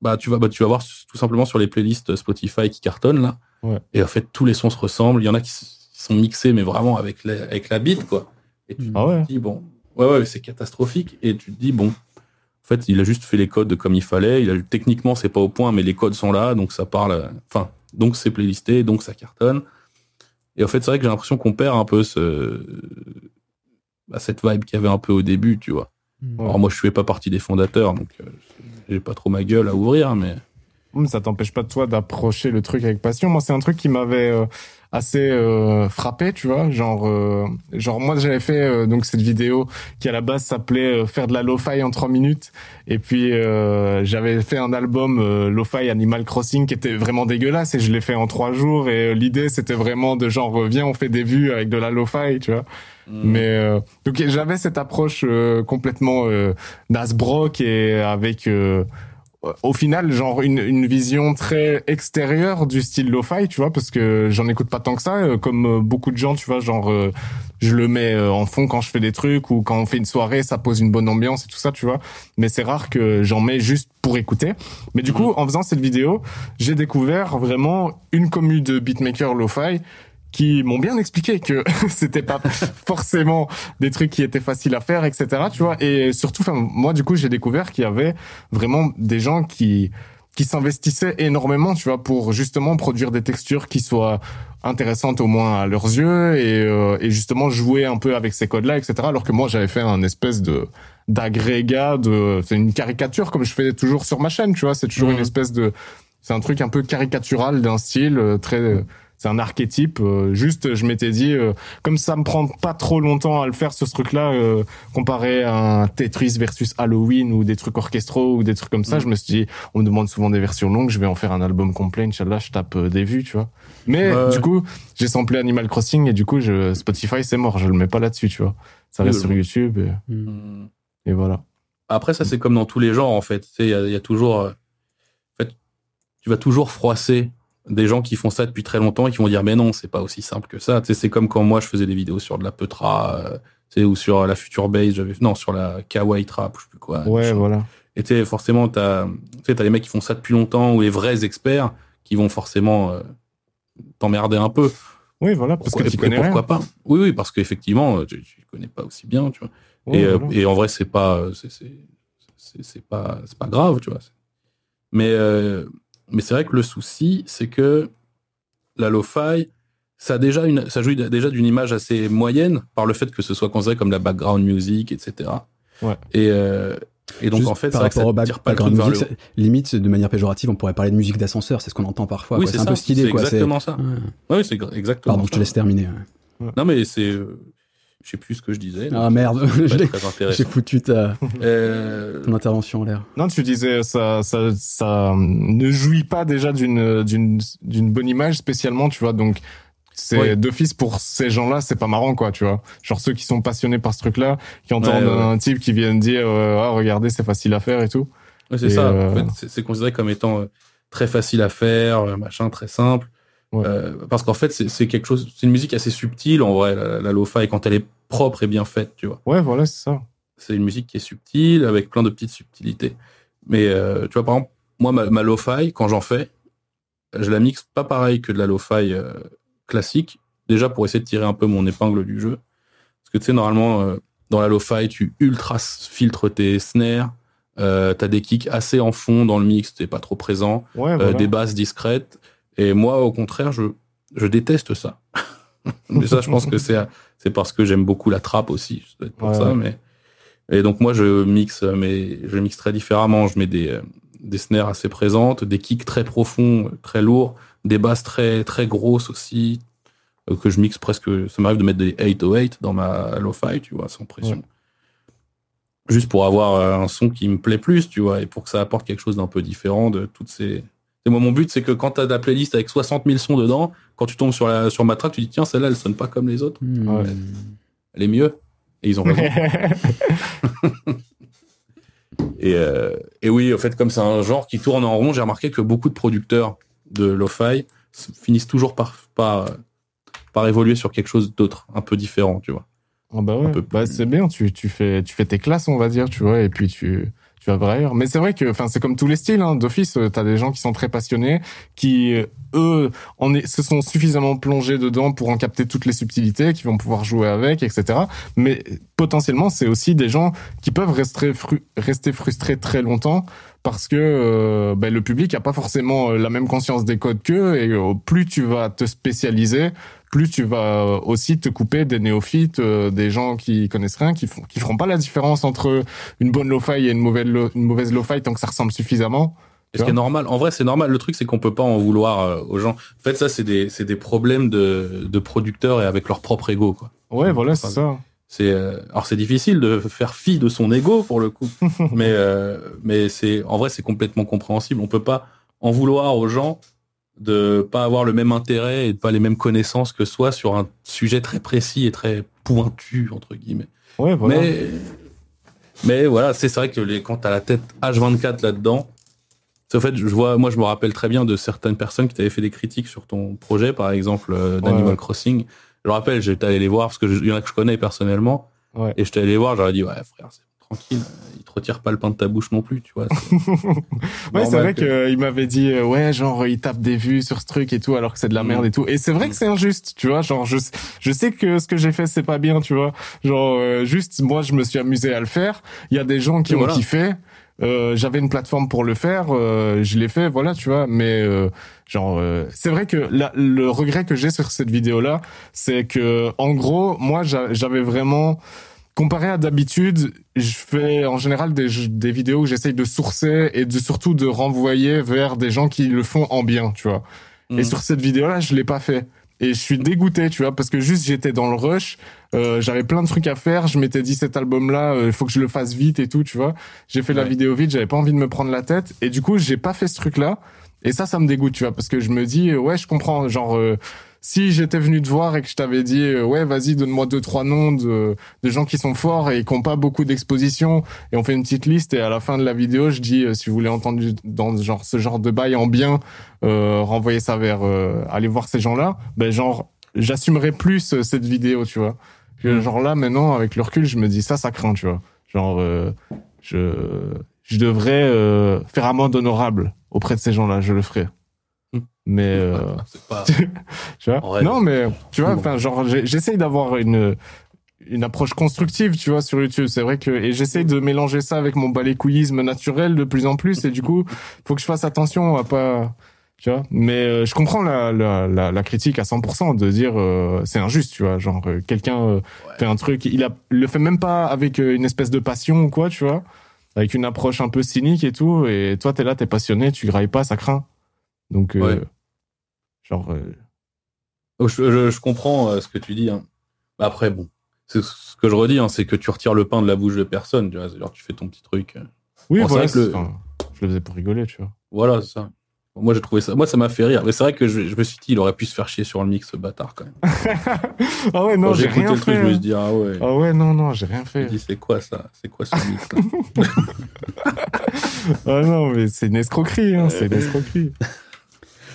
bah, tu vas, bah, tu vas voir tout simplement sur les playlists Spotify qui cartonnent là, Ouais. et en fait, tous les sons se ressemblent. Il y en a qui, sont mixés, mais vraiment avec la, avec la beat, quoi. Et tu Ah ouais. te dis, bon, ouais, ouais, c'est catastrophique. Et tu te dis, bon, en fait, il a juste fait les codes comme il fallait. Il a, techniquement, c'est pas au point, mais les codes sont là, donc ça parle. Enfin, donc c'est playlisté, donc ça cartonne. Et en fait, c'est vrai que j'ai l'impression qu'on perd un peu ce, bah, cette vibe qu'il y avait un peu au début, tu vois. Ouais. Alors moi, je fais pas partie des fondateurs, donc euh, j'ai pas trop ma gueule à ouvrir, mais Ça t'empêche pas de toi d'approcher le truc avec passion. Moi, c'est un truc qui m'avait euh, assez euh, frappé, tu vois. Genre, euh, genre moi j'avais fait euh, donc cette vidéo qui à la base s'appelait faire de la lo-fi en trois minutes, et puis j'avais fait un album lo-fi Animal Crossing qui était vraiment dégueulasse et je l'ai fait en trois jours. Et l'idée c'était vraiment de genre viens on fait des vues avec de la lo-fi, tu vois. Mm. Mais donc j'avais cette approche complètement Nasbrock et avec au final genre une, une vision très extérieure du style lo-fi tu vois parce que j'en écoute pas tant que ça euh, comme euh, beaucoup de gens tu vois genre euh, je le mets en fond quand je fais des trucs ou quand on fait une soirée ça pose une bonne ambiance et tout ça tu vois. Mais c'est rare que j'en mets juste pour écouter. Mais du coup en faisant cette vidéo j'ai découvert vraiment une commune de beatmaker lo-fi qui m'ont bien expliqué que c'était pas forcément des trucs qui étaient faciles à faire, etc. Tu vois. Et surtout, enfin, moi, du coup, j'ai découvert qu'il y avait vraiment des gens qui qui s'investissaient énormément, tu vois, pour justement produire des textures qui soient intéressantes au moins à leurs yeux et, euh, et justement jouer un peu avec ces codes-là, etc. Alors que moi, j'avais fait un espèce de d'agrégat, de c'est une caricature comme je fais toujours sur ma chaîne, tu vois. C'est toujours une mmh. espèce de c'est un truc un peu caricatural d'un style euh, très c'est un archétype. Euh, juste, je m'étais dit, euh, comme ça me prend pas trop longtemps à le faire ce truc-là, euh, comparé à un Tetris versus Halloween ou des trucs orchestraux ou des trucs comme ça, mm. je me suis dit, on me demande souvent des versions longues, je vais en faire un album complet, Inch'Allah, je tape des vues, tu vois. Mais du coup, j'ai samplé Animal Crossing et du coup, je, Spotify, c'est mort, je le mets pas là-dessus, tu vois. Ça reste sur YouTube et, mm. et voilà. Après, ça, c'est comme dans tous les genres, en fait. Il y a, y a toujours... En fait, tu vas toujours froisser des gens qui font ça depuis très longtemps et qui vont dire mais non c'est pas aussi simple que ça. Tu sais c'est comme quand moi je faisais des vidéos sur de la Petra euh, tu sais ou sur la Future Base j'avais non sur la Kawaii Trap je sais plus quoi ouais voilà. Et tu forcément t'as tu sais t'as les mecs qui font ça depuis longtemps ou les vrais experts qui vont forcément euh, t'emmerder un peu. Oui voilà parce que tu connais pourquoi pas? Oui oui parce qu'effectivement tu, tu connais pas aussi bien tu vois. Et, euh, et en vrai c'est pas c'est c'est pas c'est pas grave tu vois. Mais mais c'est vrai que le souci, c'est que la lo-fi, ça, a déjà une, ça joue déjà d'une image assez moyenne par le fait que ce soit considéré comme la background music, etc. Ouais. Et, euh, et donc, en fait, par rapport au background music, limite, de manière péjorative, on pourrait parler de musique d'ascenseur, c'est ce qu'on entend parfois. Oui, c'est un peu stylé. C'est exactement ça. Oui, c'est exactement Pardon, je te laisse terminer. Non, mais c'est. Euh, je sais plus ce que je disais. Ah merde, j'ai foutu ta euh... ton intervention en l'air. Non, tu disais ça, ça, ça ne jouit pas déjà d'une d'une d'une bonne image spécialement, tu vois. Donc c'est d'office pour ces gens-là, c'est pas marrant quoi, tu vois. Genre ceux qui sont passionnés par ce truc-là, qui entendent un type qui vient dire euh, ah regardez c'est facile à faire et tout. c'est ça. En euh, fait, c'est considéré comme étant euh, très facile à faire, machin, très simple. Euh, parce qu'en fait, c'est quelque chose, c'est une musique assez subtile en vrai, la, la lo-fi, quand elle est propre et bien faite, tu vois. Ouais, voilà, c'est ça. C'est une musique qui est subtile, avec plein de petites subtilités. Mais euh, tu vois, par exemple, moi, ma, ma lo-fi, quand j'en fais, je la mixe pas pareil que de la lo-fi euh, classique, déjà pour essayer de tirer un peu mon épingle du jeu. Parce que tu sais, normalement, dans la lo-fi, tu ultra filtres tes snares, euh, t'as des kicks assez en fond dans le mix, t'es pas trop présent, ouais, des basses discrètes. Et moi, au contraire, je, je déteste ça. mais ça, je pense que c'est, c'est parce que j'aime beaucoup la trappe aussi. Ça mais. Et donc, moi, je mixe, mais je mixe très différemment. Je mets des, des snares assez présentes, des kicks très profonds, très lourds, des basses très, très grosses aussi, euh, que je mixe presque. Ça m'arrive de mettre des 808 dans ma lo-fi, tu vois, sans pression. Juste pour avoir euh, un son qui me plaît plus, tu vois, et pour que ça apporte quelque chose d'un peu différent de toutes ces, moi, mon but, c'est que quand tu as la playlist avec 60 000 sons dedans, quand tu tombes sur, la, sur ma track, tu dis tiens, celle-là, elle sonne pas comme les autres. Hmm. Elle est mieux. Et ils ont raison. et, euh, et oui, en fait, comme c'est un genre qui tourne en rond, j'ai remarqué que beaucoup de producteurs de lo-fi finissent toujours par, par, par évoluer sur quelque chose d'autre, un peu différent, tu vois. Oh bah ouais, bah c'est bien, tu, tu, fais, tu fais tes classes, on va dire, tu vois, et puis tu, tu vas Mais c'est vrai que, enfin, c'est comme tous les styles. Hein. D'office, euh, t'as des gens qui sont très passionnés, qui euh, eux, se sont suffisamment plongés dedans pour en capter toutes les subtilités, qui vont pouvoir jouer avec, etc. Mais potentiellement, c'est aussi des gens qui peuvent rester, frustrés très longtemps parce que euh, ben, le public a pas forcément la même conscience des codes qu'eux et plus tu vas te spécialiser, plus tu vas aussi te couper des néophytes, euh, des gens qui connaissent rien, qui font, qui feront pas la différence entre une bonne lo-fi et une mauvaise lo, une mauvaise lo-fi tant que ça ressemble suffisamment. Ce qui est normal. En vrai, c'est normal. Le truc, c'est qu'on peut pas en vouloir euh, aux gens. En fait, ça, c'est des, c'est des problèmes de, de producteurs et avec leur propre ego, quoi. Ouais, voilà, c'est ça. C'est, euh, alors c'est difficile de faire fi de son ego pour le coup, mais euh, mais c'est, en vrai, c'est complètement compréhensible. On peut pas en vouloir aux gens de pas avoir le même intérêt et de pas les mêmes connaissances que soi sur un sujet très précis et très pointu entre guillemets. Ouais, voilà. Mais mais voilà, c'est vrai que les, quand t'as la tête H24 là-dedans, c'est en fait, je vois, moi, je me rappelle très bien de certaines personnes qui t'avaient fait des critiques sur ton projet, par exemple, euh, d'Animal ouais. Crossing. Je me rappelle, j'étais allé les voir parce que je- il y en a que je connais personnellement. Ouais. Et j'étais allé les voir, j'aurais dit, ouais, frère, c'est tranquille, il te retire pas le pain de ta bouche non plus, tu vois. c'est Ouais, c'est vrai que- qu'il m'avait dit, euh, ouais, genre, il tape des vues sur ce truc et tout, alors que c'est de la Mm. merde et tout. Et c'est vrai que c'est injuste, tu vois. Genre, je, je sais que ce que j'ai fait, c'est pas bien, tu vois. Genre, euh, juste, moi, je me suis amusé à le faire. Il y a des gens qui Et ont voilà. kiffé. Euh, j'avais une plateforme pour le faire, euh, je l'ai fait, voilà, tu vois. Mais euh, genre, euh, c'est vrai que la- le regret que j'ai sur cette vidéo-là, c'est que, en gros, moi, j'a- j'avais vraiment comparé à d'habitude, je fais en général des, des vidéos où j'essaye de sourcer et de surtout de renvoyer vers des gens qui le font en bien, tu vois. Et Mhm. sur cette vidéo-là, je l'ai pas fait. Et je suis dégoûté, tu vois, parce que juste j'étais dans le rush, euh, j'avais plein de trucs à faire, je m'étais dit cet album-là, il faut que je le fasse vite et tout, tu vois. J'ai fait la vidéo vite, j'avais pas envie de me prendre la tête, et du coup j'ai pas fait ce truc-là. Et ça, ça me dégoûte, tu vois, parce que je me dis, euh, ouais, je comprends, genre, euh, si j'étais venu te voir et que je t'avais dit, euh, ouais, vas-y, donne-moi deux, trois noms de, de gens qui sont forts et qui ont pas beaucoup d'exposition, et on fait une petite liste, et à la fin de la vidéo, je dis, euh, si vous voulez entendre dans ce genre, ce genre de bail en bien, euh, renvoyer ça vers, euh, aller voir ces gens-là, ben, genre, j'assumerai plus cette vidéo, tu vois. Que, Mm. Genre là, maintenant, avec le recul, je me dis, ça, ça craint, tu vois. Genre, euh, je, je devrais euh, faire amende honorable auprès de ces gens-là, je le ferai. Mais euh, C'est pas. tu vois? Vrai, non mais tu vois enfin genre j'essaye d'avoir une une approche constructive tu vois sur YouTube. C'est vrai que et j'essaye de mélanger ça avec mon balécouillisme naturel de plus en plus et du coup faut que je fasse attention à pas tu vois. Mais euh, je comprends la, la, la, la critique à 100% de dire euh, c'est injuste tu vois. Genre euh, quelqu'un euh, fait un truc il a le fait même pas avec une espèce de passion ou quoi tu vois. Avec une approche un peu cynique et tout et toi t'es là t'es passionné tu grailles pas ça craint donc euh, Ouais. genre euh, Oh, Je, je, je comprends euh, ce que tu dis. Hein. Bah, Après, bon, c'est ce que je redis, hein, c'est que tu retires le pain de la bouche de personne. Tu vois, genre tu fais ton petit truc. Oui, Bon, c'est voilà, vrai que le- c'est- enfin, je le faisais pour rigoler, tu vois. Voilà, c'est ça. Moi, j'ai trouvé ça. Moi, ça m'a fait rire. Mais c'est vrai que je, je me suis dit, il aurait pu se faire chier sur le mix, ce bâtard, quand même. ah ouais, non, j'ai écouté rien le truc, fait. je me suis hein. dit, ah ouais. Ah ouais, non, non, j'ai rien Je fait. me dis, c'est quoi ça? C'est quoi ce mix là? Ah non, mais c'est une escroquerie, hein, c'est une escroquerie.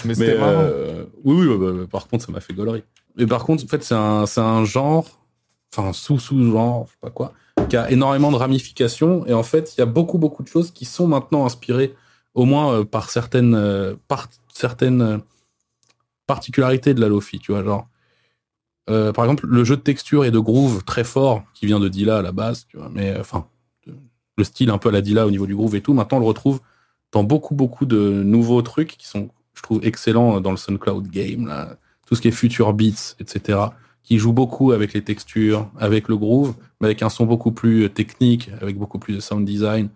Mais Mais c'était marrant. euh, oui, oui, bah, bah, par contre, ça m'a fait gaulerie. Mais par contre, en fait, c'est un, un genre, enfin, un sous-sous-genre, je sais pas quoi, qui a énormément de ramifications. Et en fait, il y a beaucoup, beaucoup de choses qui sont maintenant inspirées, au moins euh, par certaines, euh, par certaines euh, particularités de la Lofi, tu vois, genre. par exemple, le jeu de texture et de groove très fort qui vient de Dilla à la base, tu vois, mais enfin, le style un peu à la Dilla au niveau du groove et tout, maintenant on le retrouve dans beaucoup, beaucoup de nouveaux trucs qui sont, trouve, excellents dans le SoundCloud game, là. Tout ce qui est Future Beats, etc. Qui joue beaucoup avec les textures, avec le groove, mais avec un son beaucoup plus euh, technique, avec beaucoup plus de sound design.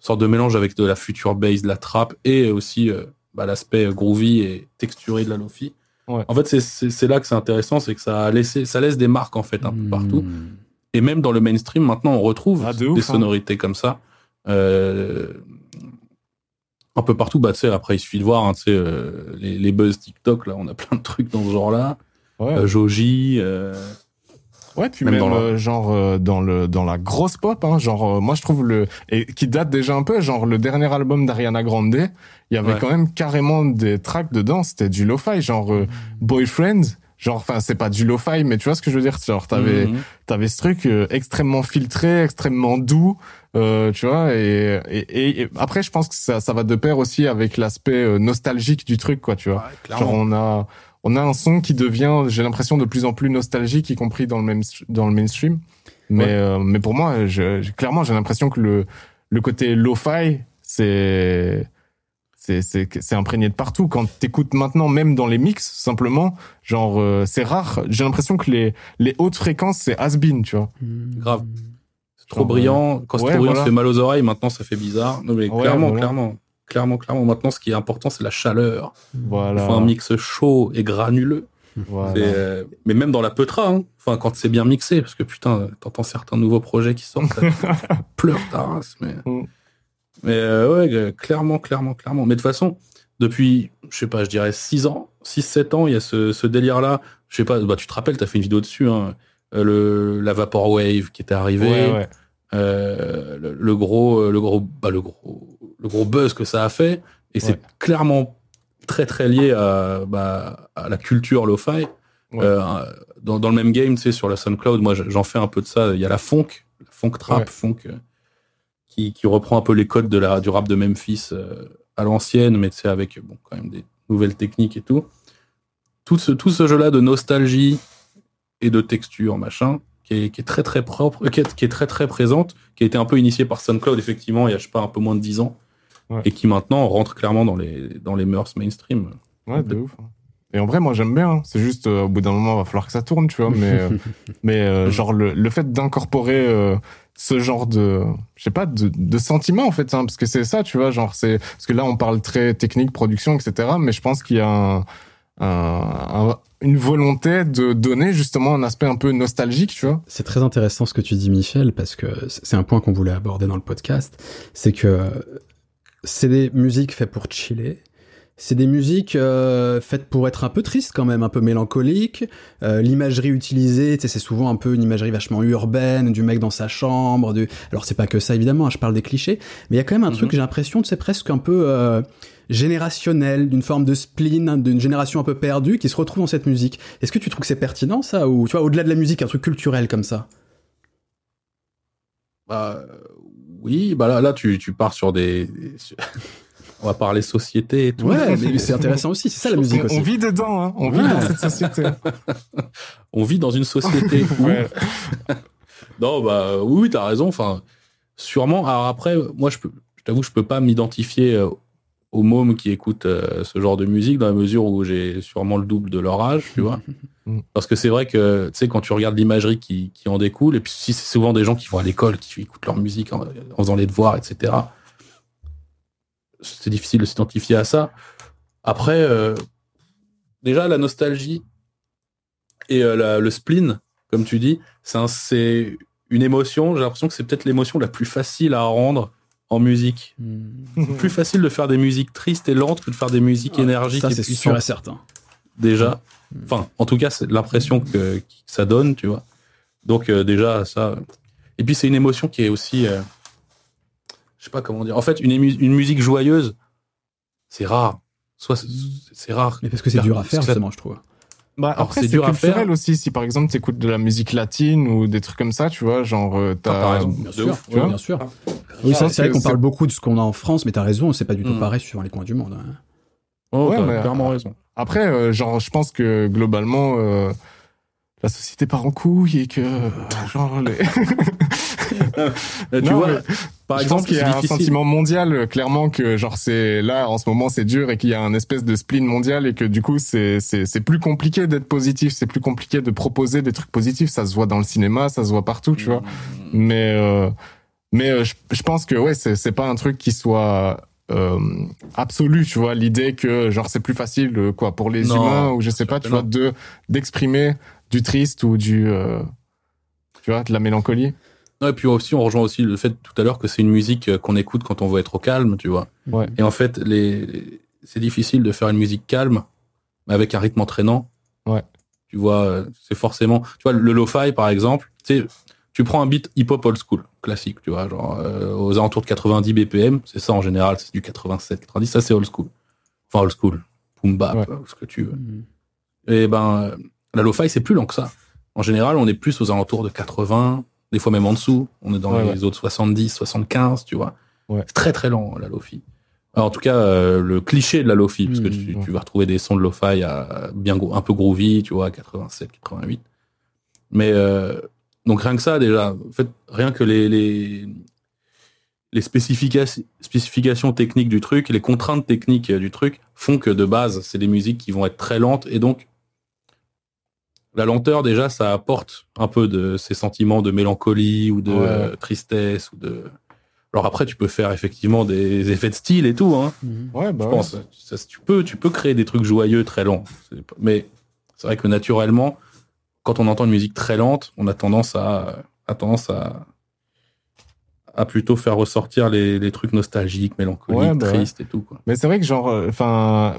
Sorte de mélange avec de la future bass, de la trap, et aussi euh, bah, l'aspect groovy et texturé de la lofi. Ouais. En fait, c'est- là que c'est intéressant, c'est que ça, a laissé, ça laisse des marques, en fait, un peu partout. Hmm. Et même dans le mainstream, maintenant, on retrouve Ah, de des hein. sonorités comme ça. Euh, un peu partout, bah, après, il suffit de voir, hein, euh, les, les buzz TikTok, là, on a plein de trucs dans ce genre-là. Ouais, Euh, Joji, euh, ouais puis même même, dans la- euh, genre euh, dans le dans la grosse pop, hein, genre moi je trouve le et qui date déjà un peu, genre le dernier album d'Ariana Grande, il y avait Ouais. quand même carrément des tracks dedans, c'était du lo-fi, genre euh, Boyfriend. Genre, enfin, c'est pas du lo-fi, mais tu vois ce que je veux dire. Genre, t'avais, mhm. t'avais ce truc euh, extrêmement filtré, extrêmement doux, euh, tu vois. Et, et, et- après, je pense que ça, ça va de pair aussi avec l'aspect euh, nostalgique du truc, quoi, tu vois. Ouais, Genre, on a, on a un son qui devient, j'ai l'impression, de plus en plus nostalgique, y compris dans le même, dans le mainstream. Mais, Ouais. euh, mais pour moi, je- clairement, j'ai l'impression que le, le côté lo-fi, c'est, c'est, c'est, c'est imprégné de partout. Quand t'écoutes maintenant, même dans les mix, simplement, genre, euh, c'est rare. J'ai l'impression que les, les hautes fréquences, c'est has-been, tu vois. Grave. C'est trop Genre, brillant. Quand c'est ouais, trop brillant, voilà. ça fait mal aux oreilles. Maintenant, ça fait bizarre. Non, mais Ouais, clairement, voilà. clairement. clairement, clairement. Maintenant, ce qui est important, c'est la chaleur. Voilà. Il faut un mix chaud et granuleux. Voilà. C'est, euh, mais même dans la Petra, hein. enfin, quand c'est bien mixé, parce que putain, t'entends certains nouveaux projets qui sortent, ça pleure ta race. Mais, Mm. Mais euh, ouais, euh, clairement, clairement, clairement. Mais de toute façon, depuis, je sais pas, je dirais 6 ans, 6-7 ans, il y a ce, ce délire-là. Je sais pas, bah, tu te rappelles, t'as fait une vidéo dessus, hein, euh, le, la Vaporwave qui était arrivée. Ouais, ouais. Euh, le, le gros, le gros, bah, le gros, le gros buzz que ça a fait, et c'est Ouais. clairement très très lié à, bah, à la culture lo-fi. Euh, dans, dans le même game, tu sais, sur la SoundCloud, moi j'en fais un peu de ça. Il y a la funk, la funk trap, funk, qui, qui reprend un peu les codes de la, du rap de Memphis euh, à l'ancienne, mais sais, avec bon, quand même des nouvelles techniques et tout. Tout ce, tout ce jeu-là de nostalgie et de texture, machin, qui est, qui est très très propre, euh, qui est, qui est très très présente, qui a été un peu initié par SoundCloud, effectivement, il y a, je sais pas, un peu moins de 10 ans, Ouais. et qui maintenant rentre clairement dans les, dans les mœurs mainstream. Ouais, de ouf. hein. Et en vrai, moi, j'aime bien. hein. C'est juste, euh, au bout d'un moment, il va falloir que ça tourne, tu vois. Mais, euh, mais euh, genre, le, le fait d'incorporer ce genre de, je sais pas, de, sentiments, en fait, hein, parce que c'est ça, tu vois. Genre, c'est parce que là, on parle très technique, production, etc. Mais je pense qu'il y a un, un- un- une volonté de donner justement un aspect un peu nostalgique, tu vois. C'est très intéressant ce que tu dis, Michel, parce que c'est un point qu'on voulait aborder dans le podcast. C'est que c'est des musiques faites pour chiller. C'est des musiques euh, faites pour être un peu triste quand même, un peu mélancolique. Euh, L'imagerie utilisée, c'est souvent un peu une imagerie vachement urbaine, du mec dans sa chambre. Du... Alors c'est pas que ça évidemment, hein, je parle des clichés, mais il y a quand même un Mhm. truc, j'ai l'impression, c'est presque un peu euh, générationnel, d'une forme de spleen, hein, d'une génération un peu perdue qui se retrouve dans cette musique. Est-ce que tu trouves que c'est pertinent ça, ou tu vois, au-delà de la musique, un truc culturel comme ça? Bah, oui, bah là, là tu, tu pars sur des. On va parler société et tout. Ouais, mais c'est intéressant aussi, c'est ça la musique on, aussi. on vit dedans, hein. On vit Ouais. dans cette société. On vit dans une société où. Ouais. Non, bah oui, oui, t'as raison. Enfin, sûrement. Alors après, moi, je peux, je t'avoue, je peux pas m'identifier euh, aux mômes qui écoutent euh, ce genre de musique dans la mesure où j'ai sûrement le double de leur âge, tu vois. Mm. Parce que c'est vrai que, tu sais, quand tu regardes l'imagerie qui, qui en découle, et puis si c'est souvent des gens qui vont à l'école, qui écoutent leur musique en, en faisant les devoirs, etc. C'est difficile de s'identifier à ça. Après, euh, déjà, la nostalgie et euh, la- le spleen, comme tu dis, c'est un- c'est une émotion. J'ai l'impression que c'est peut-être l'émotion la plus facile à rendre en musique. C'est plus facile de faire des musiques tristes et lentes que de faire des musiques énergiques Ça, et c'est sûr et certain. déjà. Enfin, en tout cas, c'est l'impression que, que ça donne, tu vois. Donc euh, déjà, ça. Et puis c'est une émotion qui est aussi, je sais pas comment dire. En fait, une, une musique joyeuse, c'est rare. Soit c'est- rare. Mais parce que c'est dur à faire, justement, je trouve. Bah, Alors, après, c'est dur à culturel faire. aussi. Si par exemple, tu écoutes de la musique latine ou des trucs comme ça, tu vois, genre, euh, Ah, t'as raison. Bien sûr, ouf, ouais, tu vois. bien sûr. Ah, Oui, c'est vrai qu'on parle beaucoup de ce qu'on a en France, mais t'as raison, c'est pas du tout Mm. pareil suivant les coins du monde. hein. Oh, Ouais, t'as clairement raison. Après, euh, genre, je pense que globalement, euh, la société part en couille et que, euh, genre, les... Euh, tu Non, vois, par je exemple, pense qu'il y a un sentiment mondial, euh, clairement, que genre c'est là en ce moment c'est dur et qu'il y a un espèce de spleen mondial et que du coup c'est c'est c'est plus compliqué d'être positif, c'est plus compliqué de proposer des trucs positifs. Ça se voit dans le cinéma, ça se voit partout, tu vois. Mais euh, mais euh, je, je pense que ouais c'est c'est pas un truc qui soit euh, absolu, tu vois. L'idée que genre c'est plus facile quoi pour les Non, humains ou je sais pas, tu vois, de d'exprimer du triste ou du euh, tu vois de la mélancolie. Et puis aussi, on rejoint aussi le fait tout à l'heure que c'est une musique euh, qu'on écoute quand on veut être au calme, tu vois. Ouais. Et en fait, les... c'est difficile de faire une musique calme, mais avec un rythme entraînant. Ouais. Tu vois, euh, c'est forcément. Tu vois, le lo-fi, par exemple, tu sais, tu prends un beat hip-hop old school, classique, tu vois, genre euh, aux alentours de 90 BPM, c'est ça en général, c'est du 87, 90, ça c'est old school. Enfin, old school, boom bap, Ouais. ce que tu veux. Et ben, la lo-fi, c'est plus lent que ça. En général, on est plus aux alentours de 80, des fois même en dessous. On est dans Ouais, les autres 70, 75, tu vois. Ouais. C'est très très lent, la lo-fi. Alors, en tout cas, euh, le cliché de la lo-fi, parce que Mmh, tu, tu vas retrouver des sons de lo-fi à bien un peu groovy, tu vois, à 87, 88. Mais euh, donc rien que ça déjà, en fait, rien que les les, spécifications techniques du truc, les contraintes techniques euh, du truc font que de base, c'est des musiques qui vont être très lentes et donc la lenteur déjà, ça apporte un peu de ces sentiments de mélancolie ou de Ouais. euh, tristesse ou de Alors après, tu peux faire effectivement des effets de style et tout, hein. Ouais, bah je ouais. pense. Ça, tu peux, tu peux créer des trucs joyeux très lents. Mais c'est vrai que naturellement, quand on entend une musique très lente, on a tendance à, a tendance à, à plutôt faire ressortir les, les trucs nostalgiques, mélancoliques, Ouais, bah ouais. tristes et tout, quoi. Mais c'est vrai que genre, euh, enfin,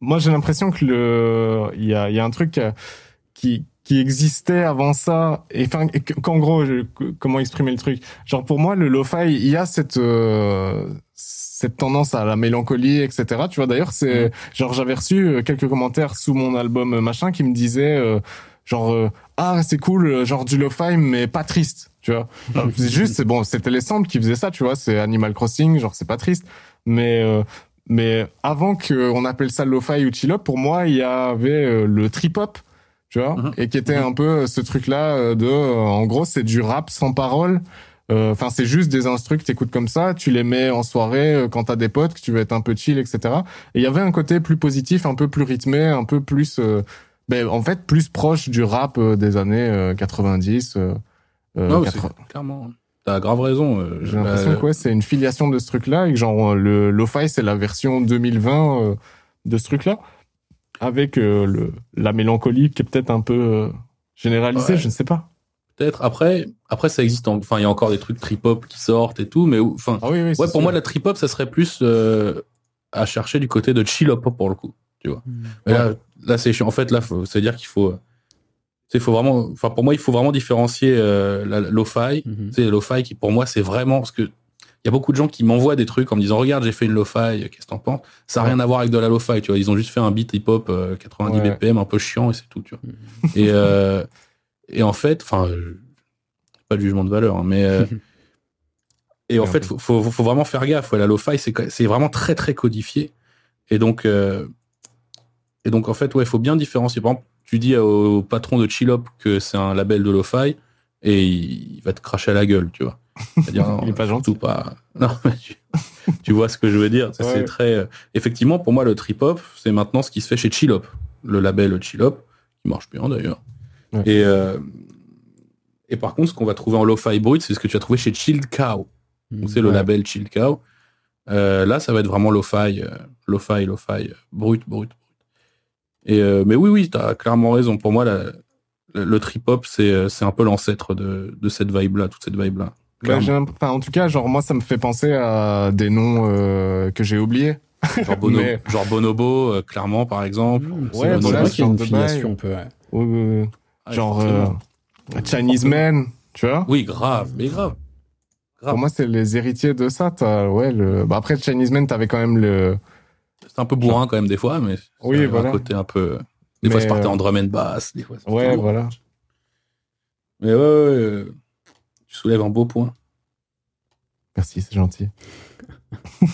moi j'ai l'impression que le, il y a, il y a un truc euh, qui qui existait avant ça. Et enfin qu'en gros, je- comment exprimer le truc. Genre pour moi le lo-fi, il y a cette euh, cette tendance à la mélancolie, etc. Tu vois d'ailleurs c'est genre j'avais reçu euh, quelques commentaires sous mon album euh, machin qui me disaient euh, genre euh, ah c'est cool euh, genre du lo-fi mais pas triste. Tu vois. C'est juste c'est bon c'était les samples qui faisaient ça tu vois. C'est Animal Crossing genre c'est pas triste. Mais euh, mais avant qu'on appelle ça lo-fi ou chill-hop, pour moi, il y avait le trip-hop, tu vois, Mhm. et qui était un peu euh, ce truc-là euh, de, euh, en gros, c'est du rap sans parole. Euh, Enfin, c'est juste des instrus que t'écoutes comme ça, tu les mets en soirée euh, quand t'as des potes, que tu veux être un peu chill, etc. Et il y avait un côté plus positif, un peu plus rythmé, un peu plus, euh, ben, en fait, plus proche du rap des années euh, 90. euh, euh, Non, mais 80. c'est clairement. T'as grave raison. euh, J'ai bah, l'impression que ouais, c'est une filiation de ce truc-là et que genre le lo-fi c'est la version 2020 euh, de ce truc-là avec euh, le la mélancolie qui est peut-être un peu euh, généralisée, Ouais. je ne sais pas. Peut-être. Après, après, ça existe. en- Enfin, il y a encore des trucs trip-hop qui sortent et tout, mais enfin, Ah oui oui. ouais, pour moi, la trip-hop, ça serait plus euh, à chercher du côté de chill-hop pour le coup. Mais là, là c'est chiant. En fait, là, faut- c'est-à-dire qu'il faut, il faut vraiment, enfin, pour moi, il faut vraiment différencier euh, la lo-fi. Tu sais, lo-fi qui, pour moi, c'est vraiment parce que il y a beaucoup de gens qui m'envoient des trucs en me disant, regarde, j'ai fait une lo-fi, qu'est-ce que t'en penses? Ça n'a Ouais. rien à voir avec de la lo-fi, tu vois. Ils ont juste fait un beat hip-hop euh, 90 Ouais. BPM, un peu chiant et c'est tout, tu vois. et, euh, et en fait, enfin, euh, pas de jugement de valeur, hein, mais euh, et en Ouais, fait, faut, faut, faut vraiment faire gaffe. La lo-fi, c'est vraiment très très codifié. Et donc, euh, et donc en fait, ouais, il faut bien différencier. Par exemple, tu dis au patron de Chillop que c'est un label de lo-fi et il va te cracher à la gueule, tu vois. C'est-à-dire, Il est pas gentil. surtout pas. Non, mais tu, tu vois ce que je veux dire. Ouais. C'est très. euh, Effectivement, pour moi, le trip-hop, c'est maintenant ce qui se fait chez Chillop, le label Chillop, qui marche bien d'ailleurs. Ouais. Et euh, et par contre, ce qu'on va trouver en lo-fi brut, c'est ce que tu as trouvé chez Chilled Cow. Donc c'est le label Chill Cow. Euh, là, ça va être vraiment lo-fi, euh, lo-fi, lo-fi, euh, brut, brut, brut. Et euh, mais oui, oui, t'as clairement raison. Pour moi, la- le, c'est euh, c'est un peu l'ancêtre de, de cette vibe-là, toute cette vibe-là. Bah, enfin, en tout cas, genre moi ça me fait penser à des noms euh, que j'ai oubliés. Genre, Bono- mais- genre Bonobo, euh, clairement, par exemple. Mmh, c'est Ouais, c'est vrai qu'il y a une filiation un peu. ouais. Ouais, ouais, ouais. Ah, genre euh. Chinese Man, tu vois? Oui, grave, mais grave. Grave. Pour moi, c'est les héritiers de ça. Ouais, le. Bah après, Chinese Man, t'avais quand même le. C'est un peu bourrin quand même des fois, mais Oui, voilà. un côté un peu. Des fois, Mais, ça partait euh, en drum and bass, des fois. c'était Ouais, voilà. Mais ouais, ouais, ouais, euh, tu soulèves un beau point. Merci, c'est gentil.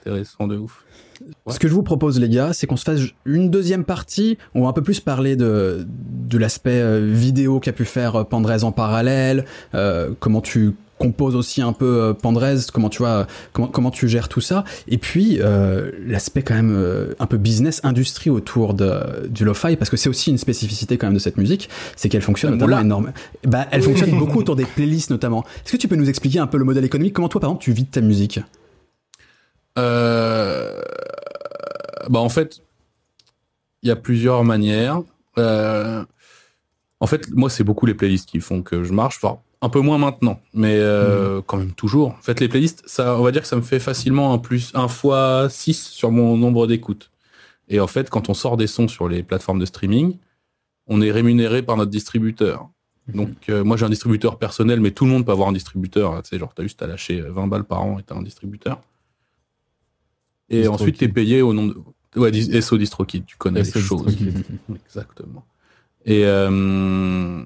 Intéressant de ouf. Ouais. Ce que je vous propose, les gars, c'est qu'on se fasse une deuxième partie. On va un peu plus parler de, de l'aspect euh, vidéo qu'a pu faire euh, Pandrez en parallèle, euh, comment tu composes aussi un peu euh, Pandrez, comment tu vois, comment, comment tu gères tout ça. Et puis, euh, l'aspect quand même euh, un peu business, industrie autour de, du lo-fi, parce que c'est aussi une spécificité quand même de cette musique, c'est qu'elle fonctionne notamment énorme. Bah, elle fonctionne beaucoup autour des playlists notamment. Est-ce que tu peux nous expliquer un peu le modèle économique? Comment toi, par exemple, tu vis de ta musique? Euh, bah en fait, il y a plusieurs manières. Euh, en fait, moi, c'est beaucoup les playlists qui font que je marche. Enfin, un peu moins maintenant, mais euh, quand même toujours. En fait, les playlists, ça, on va dire que ça me fait facilement un plus un fois 6 sur mon nombre d'écoutes. Et en fait, quand on sort des sons sur les plateformes de streaming, on est rémunéré par notre distributeur. Donc, euh, moi, j'ai un distributeur personnel, mais tout le monde peut avoir un distributeur. Tu sais, genre, t'as juste à lâcher 20 balles par an et t'as un distributeur. Et ensuite, t'es payé au nom de. Ouais, SO DistroKid, tu connais SO les choses. Exactement. Et, euh,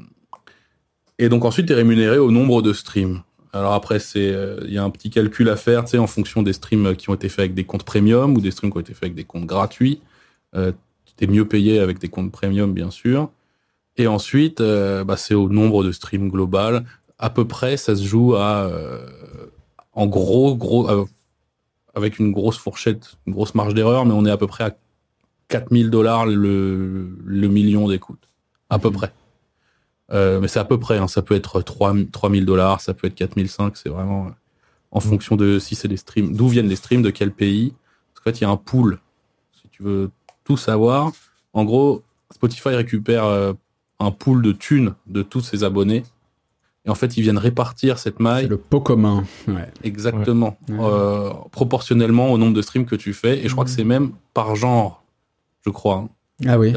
et donc, ensuite, t'es rémunéré au nombre de streams. Alors après, c'est, euh, il y a un petit calcul à faire, tu sais, en fonction des streams qui ont été faits avec des comptes premium ou des streams qui ont été faits avec des comptes gratuits. Euh, t'es mieux payé avec des comptes premium, bien sûr. Et ensuite, euh, bah, c'est au nombre de streams global. À peu près, ça se joue à, euh, en gros, gros, euh, avec une grosse fourchette, une grosse marge d'erreur, mais on est à peu près à 4000 dollars le, le million d'écoutes. À peu Mhm. près. Euh, mais c'est à peu près, hein, ça peut être 3 3000 dollars, ça peut être 4005, c'est vraiment. en fonction de si c'est des streams, d'où viennent les streams, de quel pays. Parce qu'en fait, il y a un pool. Si tu veux tout savoir, en gros, Spotify récupère euh, un pool de thunes de tous ses abonnés. Et en fait, ils viennent répartir cette maille. C'est le pot commun. Ouais. Exactement. Euh, proportionnellement au nombre de streams que tu fais. Et je crois que c'est même par genre, je crois. hein. Ah oui.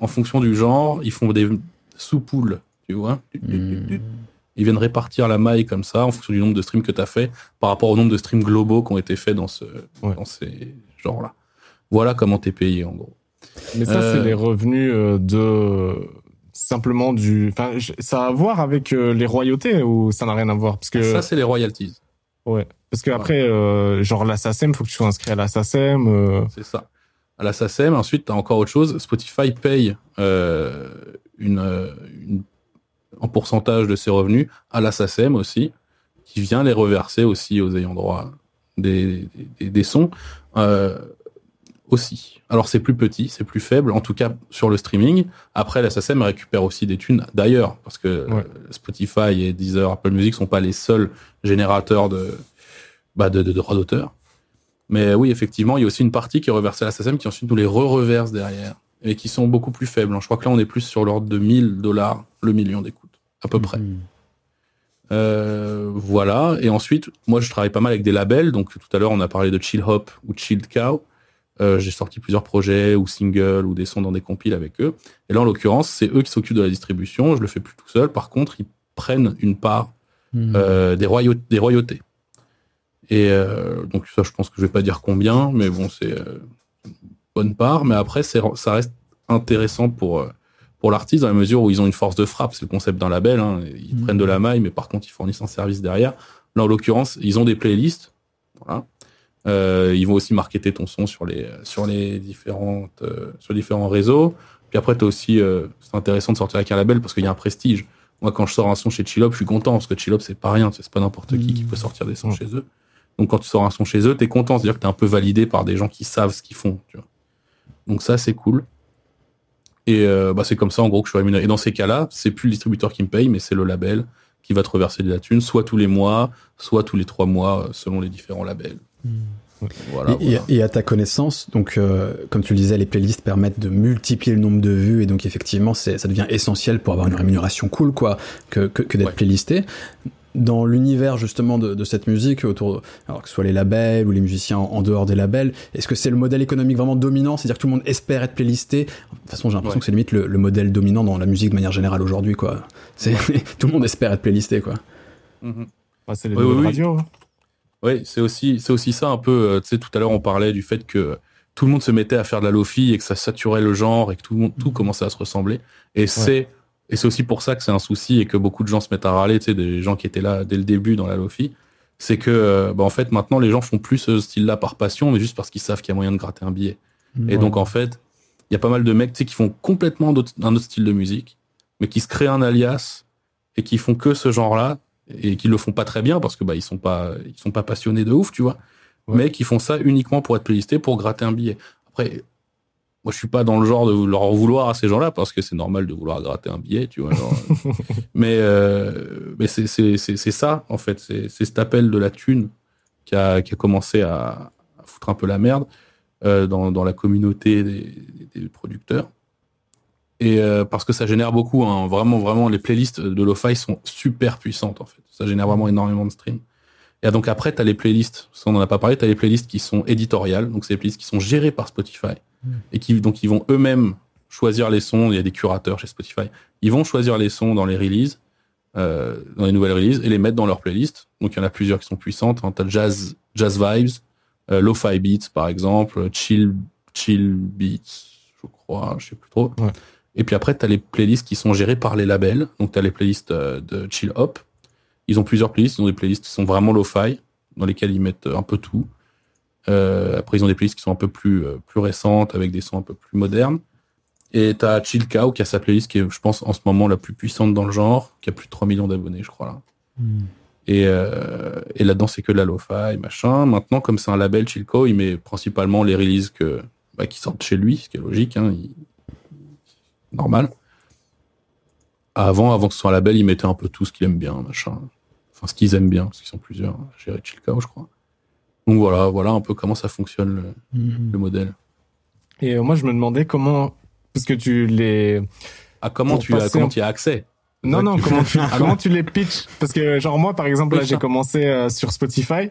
En fonction du genre, ils font des sous-poules, tu vois. Hmm. Ils viennent répartir la maille comme ça en fonction du nombre de streams que tu as fait par rapport au nombre de streams globaux qui ont été faits dans, ce, Ouais. dans ces genres-là. Voilà comment t'es payé en gros. Mais ça, Euh, c'est les revenus euh, de simplement du. Enfin, ça a à voir avec euh, les royautés ou ça n'a rien à voir? Parce que Ça, c'est les royalties. ouais. Parce que après, euh, genre la SACEM, faut que tu sois inscrit à la SACEM. euh, C'est ça. À la SACEM, ensuite, tu as encore autre chose. Spotify paye euh, une, euh, une- un pourcentage de ses revenus à la SACEM aussi, qui vient les reverser aussi aux ayants droit des, des, des sons. Euh, aussi. Alors c'est plus petit, c'est plus faible, en tout cas sur le streaming. Après, la SACEM récupère aussi des thunes d'ailleurs, parce que Ouais. Spotify et Deezer, Apple Music sont pas les seuls générateurs de, bah, de, de droits d'auteur. Mais oui, effectivement, il y a aussi une partie qui est reversée à la SACEM qui ensuite nous les re-reverse derrière et qui sont beaucoup plus faibles. Je crois que là, on est plus sur l'ordre de 1000 dollars le million d'écoutes, à peu près. Hmm. Euh, voilà. Et ensuite, moi, je travaille pas mal avec des labels. Donc, tout à l'heure, on a parlé de Chill Hop ou Chilled Cow. Euh, j'ai sorti plusieurs projets ou singles ou des sons dans des compiles avec eux. Et là, en l'occurrence, c'est eux qui s'occupent de la distribution. Je le fais plus tout seul. Par contre, ils prennent une part Hmm. euh, des, des royautés. Et donc ça, je pense que je vais pas dire combien, mais bon, c'est une bonne part. Mais après, ça reste intéressant pour pour l'artiste dans la mesure où ils ont une force de frappe. C'est le concept d'un label. hein. Ils Mhm. prennent de la maille, mais par contre, ils fournissent un service derrière. Là, en l'occurrence, ils ont des playlists. Voilà. Euh, ils vont aussi marketer ton son sur les sur les différentes euh, sur différents réseaux. Puis après, t'as aussi, euh, c'est intéressant de sortir avec un label parce qu'il y a un prestige. Moi, quand je sors un son chez Chillop, je suis content parce que Chillop, c'est pas rien. tu C'est pas n'importe qui qui Mm. peut sortir des sons chez eux. Donc, quand tu sors un son chez eux, t'es content. C'est-à-dire que t'es un peu validé par des gens qui savent ce qu'ils font. Tu vois. Donc, ça, c'est cool. Et euh, bah, c'est comme ça, en gros, que je suis rémunéré. Et dans ces cas-là, c'est plus le distributeur qui me paye, mais c'est le label qui va te reverser de la thune, soit tous les mois, soit tous les trois mois, euh, selon les différents labels. Voilà. et, et- voilà. et à ta connaissance, donc euh, comme tu le disais, les playlists permettent de multiplier le nombre de vues et donc effectivement, ça devient essentiel pour avoir une rémunération cool, quoi, que que, que d'être Ouais. playlisté. Dans l'univers justement de, de cette musique, autour, alors que ce soit les labels ou les musiciens en, en dehors des labels, est-ce que c'est le modèle économique vraiment dominant, c'est-à-dire que tout le monde espère être playlisté De toute façon, j'ai l'impression Ouais. que c'est limite le, le modèle dominant dans la musique de manière générale aujourd'hui, quoi. C'est tout le monde espère être playlisté, quoi. Mhm. c'est les Oui, oui, oui. radios. hein. Oui, c'est aussi, c'est aussi ça un peu. euh, Tu sais, tout à l'heure, on parlait du fait que tout le monde se mettait à faire de la lofi et que ça saturait le genre et que tout le monde, tout commençait à se ressembler. Et c'est, et c'est aussi pour ça que c'est un souci et que beaucoup de gens se mettent à râler, tu sais, des gens qui étaient là dès le début dans la lofi. C'est que, euh, bah, en fait, maintenant, les gens font plus ce style-là par passion, mais juste parce qu'ils savent qu'il y a moyen de gratter un billet. Et donc, en fait, il y a pas mal de mecs, tu sais, qui font complètement un autre style de musique, mais qui se créent un alias et qui font que ce genre-là et qui le font pas très bien parce que bah ils sont pas ils sont pas passionnés de ouf, tu vois. Ouais. Mais qui font ça uniquement pour être playlistés, pour gratter un billet. Après, moi je suis pas dans le genre de leur en vouloir à ces gens-là parce que c'est normal de vouloir gratter un billet, tu vois. genre, mais euh, mais c'est c'est c'est c'est ça en fait, c'est c'est cet appel de la thune qui a qui a commencé à, à foutre un peu la merde euh, dans dans la communauté des producteurs. Et euh, parce que ça génère beaucoup, hein, vraiment, vraiment, les playlists de lo-fi sont super puissantes en fait. Ça génère vraiment énormément de streams. Et donc après, tu as les playlists, ça on n'en a pas parlé, tu as les playlists qui sont éditoriales, donc c'est les playlists qui sont gérées par Spotify et qui donc ils vont eux-mêmes choisir les sons. Il y a des curateurs chez Spotify. Ils vont choisir les sons dans les releases, euh, dans les nouvelles releases et les mettre dans leur playlist. Donc il y en a plusieurs qui sont puissantes. Hein. Tu as jazz, jazz vibes, euh, lo-fi beats par exemple, chill, chill beats, je crois, je sais plus trop. Ouais. Et puis après, tu as les playlists qui sont gérées par les labels. Donc tu as les playlists euh, de chill hop. Ils ont plusieurs playlists. Ils ont des playlists qui sont vraiment lo-fi, dans lesquelles ils mettent un peu tout. Euh, après, ils ont des playlists qui sont un peu plus, euh, plus récentes, avec des sons un peu plus modernes. Et t'as Chill Cow, qui a sa playlist qui est, je pense, en ce moment la plus puissante dans le genre, qui a plus de 3 millions d'abonnés, je crois, là. Et, euh, et là-dedans, c'est que de la lo-fi, machin. Maintenant, comme c'est un label Chilco, il met principalement les releases que, bah, qui sortent chez lui, ce qui est logique, hein, il- normal. Avant, avant que ce soit un label, il mettait un peu tout ce qu'il aime bien, machin. enfin ce qu'ils aiment bien, parce qu'ils sont plusieurs à gérer Chilcao, je crois. Donc voilà, voilà un peu comment ça fonctionne le, Mhm. le modèle. Et euh, moi, je me demandais comment, parce que tu les, Ah comment tu comment en- tu y as accès? Non, non, tu- comment tu, comment tu les pitches? Parce que, genre, moi, par exemple, là, j'ai commencé euh, sur Spotify.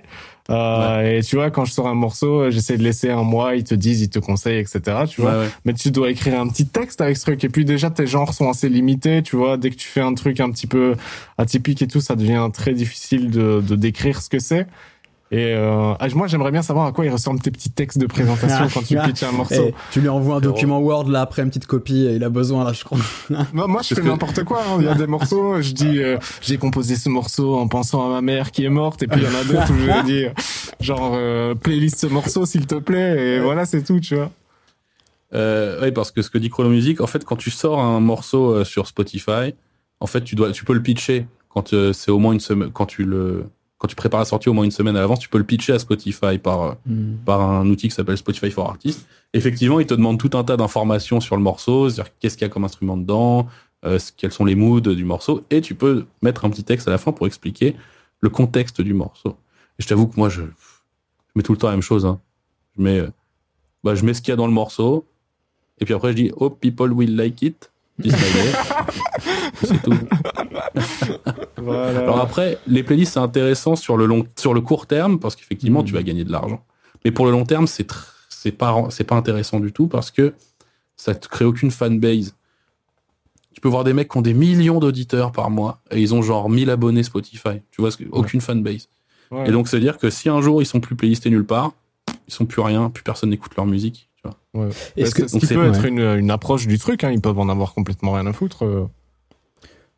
Euh, Et tu vois, quand je sors un morceau, euh, j'essaie de laisser un mois, ils te disent, ils te conseillent, etc. Tu vois. Ouais, ouais. Mais tu dois écrire un petit texte avec ce truc. Et puis déjà, tes genres sont assez limités, tu vois. Dès que tu fais un truc un petit peu atypique et tout, ça devient très difficile de, de décrire ce que c'est. Et euh, ah, moi, j'aimerais bien savoir à quoi ils ressemblent tes petits textes de présentation quand tu pitches un morceau. Tu lui envoies un document Word là après une petite copie et il a besoin là je crois. Moi, moi, je fais que- n'importe quoi. hein. Il y a des morceaux, je dis, euh, j'ai composé ce morceau en pensant à ma mère qui est morte, et puis il y en a d'autres où je vais dire, genre, euh, playlist ce morceau s'il te plaît, et voilà, c'est tout, tu vois. Euh, oui, parce que ce que dit Chrono Music, en fait, quand tu sors un morceau euh, sur Spotify, en fait, tu dois, tu peux le pitcher quand euh, c'est au moins une semaine, quand tu le, quand tu prépares la sortie au moins une semaine à l'avance, tu peux le pitcher à Spotify par, euh, par un outil qui s'appelle Spotify for Artists. Effectivement, il te demande tout un tas d'informations sur le morceau, c'est-à-dire qu'est-ce qu'il y a comme instrument dedans, euh, quels sont les moods du morceau, et tu peux mettre un petit texte à la fin pour expliquer le contexte du morceau. Et je t'avoue que moi, je, je mets tout le temps la même chose. Hein. Je mets, euh, bah, je mets ce qu'il y a dans le morceau, et puis après je dis, oh, people will like it. C'est tout. Voilà. Alors après, les playlists c'est intéressant sur le long, sur le court terme parce qu'effectivement Mhm. tu vas gagner de l'argent. Mais pour le long terme, c'est pas c'est pas intéressant du tout parce que ça te crée aucune fanbase. Tu peux voir des mecs qui ont des millions d'auditeurs par mois et ils ont genre 1000 abonnés Spotify. Tu vois, ce que- aucune fanbase. Ouais. Et donc c'est à dire que si un jour ils sont plus playlistés nulle part, ils sont plus rien, plus personne n'écoute leur musique. Est-ce Bah, que ce qui peut c'est- être ouais. une, une approche du truc, hein, ils peuvent en avoir complètement rien à foutre. euh.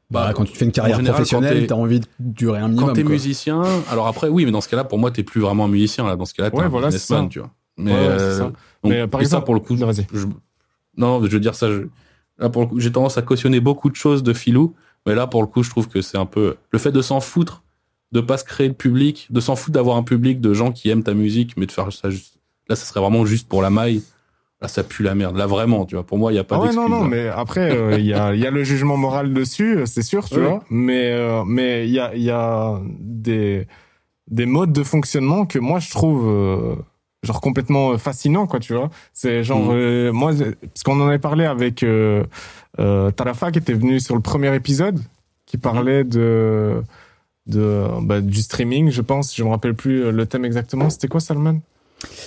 bah, quand tu fais une carrière en général, professionnelle, t'as envie de durer un minimum. Quand t'es musicien, alors après oui, mais dans ce cas-là, pour moi, t'es plus vraiment un musicien là. Dans ce cas-là, t'es Ouais, un voilà, c'est businessman, ça. tu vois. Mais, Ouais, ouais, c'est euh, ça. donc, Mais, euh, par ça, pour le coup, je- non, je veux dire ça. Je... Là, pour le coup, j'ai tendance à cautionner beaucoup de choses de Filou, mais là, pour le coup, je trouve que c'est un peu le fait de s'en foutre, de pas se créer de public, de s'en foutre d'avoir un public de gens qui aiment ta musique, mais de faire ça juste. Là, ça serait vraiment juste pour la maille. Là, ça pue la merde. Là, vraiment, tu vois. Pour moi, il y a pas Ah ouais, non, non, là. mais après, euh, il y, a, il y a le jugement moral dessus, euh, c'est sûr, tu vois. Mais euh, mais il y a, y a des, des modes de fonctionnement que moi, je trouve euh, genre complètement fascinants, quoi, tu vois. C'est genre, euh, moi, parce qu'on en avait parlé avec Tarafa, qui était venu sur le premier épisode, qui parlait de de bah, du streaming, je pense. Je me rappelle plus le thème exactement. C'était quoi, Salman?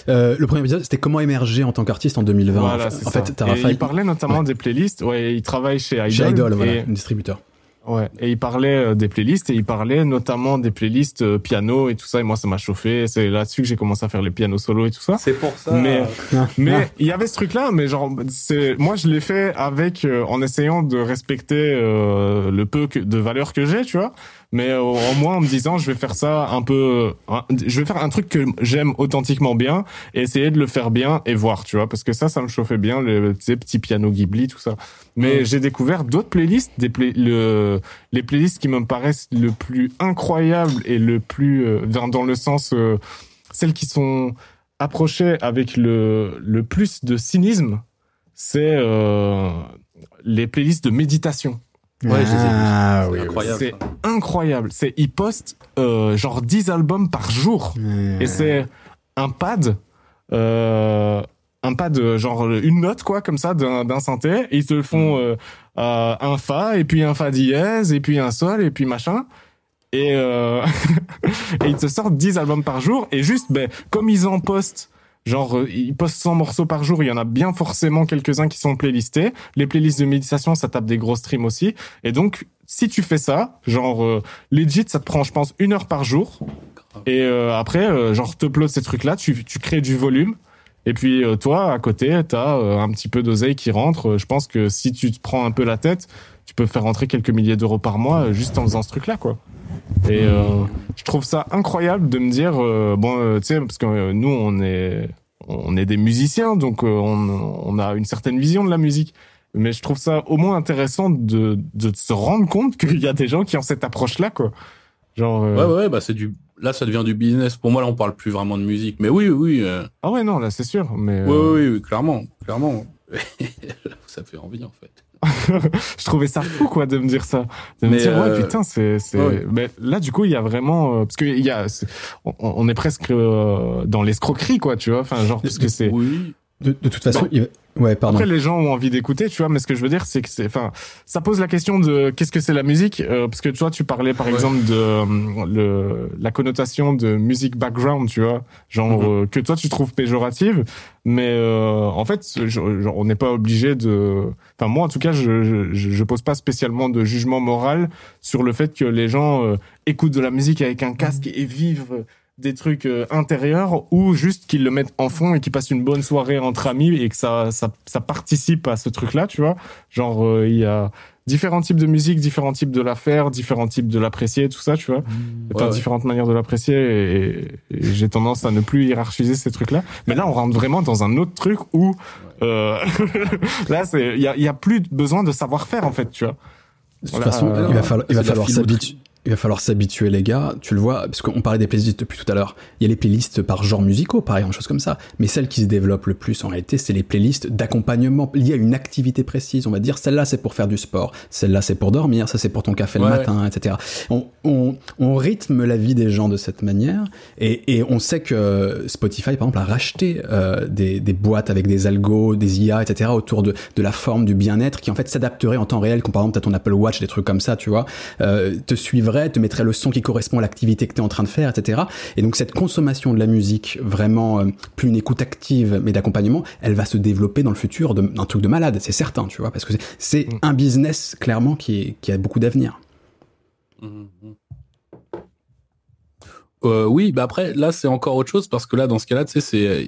Euh, le premier épisode, c'était comment émerger en tant qu'artiste en 2020. Voilà, en c'est fait, ça. en fait, t'as Et Raphaël- il parlait notamment des playlists. Ouais, il travaille chez Idol. chez Idol, voilà, et- un distributeur. Ouais, et il parlait euh, des playlists et il parlait notamment des playlists euh, piano et tout ça. Et moi, ça m'a chauffé. C'est là-dessus que j'ai commencé à faire les pianos solo et tout ça. C'est pour ça. Mais- Ah, Mais il y avait ce truc-là, mais genre, c'est moi je l'ai fait avec euh, en essayant de respecter euh, le peu que, de valeur que j'ai, tu vois. Mais euh, au moins en me disant, je vais faire ça un peu, je vais faire un truc que j'aime authentiquement bien et essayer de le faire bien et voir, tu vois, parce que ça, ça me chauffait bien, le, tu sais, petit piano Ghibli, tout ça. Mais j'ai découvert d'autres playlists, des play, le, les playlists qui me paraissent le plus incroyable et le plus euh, dans, dans le sens euh, celles qui sont approchées avec le le plus de cynisme, c'est euh, les playlists de méditation. Ouais, je les ai vus. Ah C'est oui, incroyable. C'est ils postent euh, genre 10 albums par jour. Et c'est un pad euh, un pad euh, genre une note quoi comme ça d'un d'un synthé. Et ils te le font euh, euh, un fa et puis un fa dièse et puis un sol et puis machin. Et euh, et ils te sortent 10 albums par jour. Et juste ben comme ils en postent Genre, euh, ils postent 100 morceaux par jour, il y en a bien forcément quelques-uns qui sont playlistés. Les playlists de méditation, ça tape des gros streams aussi. Et donc, si tu fais ça, genre, euh, legit, ça te prend, je pense, une heure par jour. Et euh, après, euh, genre, t'uploads ces trucs-là, tu, tu crées du volume. Et puis, euh, toi, à côté, t'as euh, un petit peu d'oseille qui rentre. Je pense que si tu te prends un peu la tête, tu peux faire rentrer quelques milliers d'euros par mois euh, juste en faisant ce truc-là, quoi. Et euh, je trouve ça incroyable de me dire, euh, bon, euh, tu sais, parce que nous, on est, on est des musiciens, donc on, on a une certaine vision de la musique. Mais je trouve ça au moins intéressant de, de se rendre compte qu'il y a des gens qui ont cette approche-là, quoi. Genre, Ouais, ouais, bah c'est du. Là, ça devient du business. Pour moi, là, on parle plus vraiment de musique. Mais oui, oui, ah ouais, non, là, c'est sûr. Mais oui, oui, oui, clairement, clairement. ça fait envie en fait. je trouvais ça fou quoi de me dire ça de me Mais, dire ouais euh, putain c'est c'est ouais. mais là du coup il y a vraiment euh, parce que il y a on est presque euh, dans l'escroquerie quoi tu vois enfin genre parce que c'est Oui. De, de toute façon, Bon. il va- ouais, pardon. après les gens ont envie d'écouter tu vois mais ce que je veux dire c'est que c'est enfin ça pose la question de qu'est-ce que c'est la musique euh, parce que tu vois tu parlais par Ouais. exemple de euh, le la connotation de musique background tu vois genre Mhm. euh, que toi tu trouves péjorative mais euh, en fait genre, on n'est pas obligé de enfin moi en tout cas je, je je pose pas spécialement de jugement moral sur le fait que les gens euh, écoutent de la musique avec un casque et vivent des trucs euh, intérieurs ou juste qu'ils le mettent en fond et qu'ils passent une bonne soirée entre amis et que ça ça, ça participe à ce truc là tu vois. Genre euh, il y a différents types de musique différents types de la faire différents types de l'apprécier tout ça tu vois. Enfin ouais. différentes manières de l'apprécier et, et j'ai tendance à ne plus hiérarchiser ces trucs là mais là on rentre vraiment dans un autre truc où euh, là c'est il y a, il y a plus besoin de savoir faire en fait tu vois. De toute Voilà, façon, euh, il va falloir, il va s'habituer. Il va falloir s'habituer, les gars. Tu le vois, parce qu'on parlait des playlists depuis tout à l'heure. Il y a les playlists par genre musicaux, par exemple, choses comme ça. Mais celles qui se développent le plus, en réalité, c'est les playlists d'accompagnement liées à une activité précise. On va dire, celle-là, c'est pour faire du sport. Celle-là, c'est pour dormir. Ça, c'est pour ton café le Ouais, matin, etc. On, on, on rythme la vie des gens de cette manière. Et, et on sait que Spotify, par exemple, a racheté euh, des, des boîtes avec des algos, des IA, etc. autour de, de la forme, du bien-être, qui en fait s'adapteraient en temps réel, comme par exemple, t'as ton Apple Watch, des trucs comme ça, tu vois, euh, te te mettrait le son qui correspond à l'activité que tu es en train de faire, etc. Et donc cette consommation de la musique, vraiment euh, plus une écoute active, mais d'accompagnement, elle va se développer dans le futur d'un truc de malade, c'est certain, tu vois, parce que c'est- Mm. un business clairement qui, est- qui a beaucoup d'avenir. Mhm. Euh, oui, bah après, là, c'est encore autre chose parce que là, dans ce cas-là, tu sais, c'est, euh,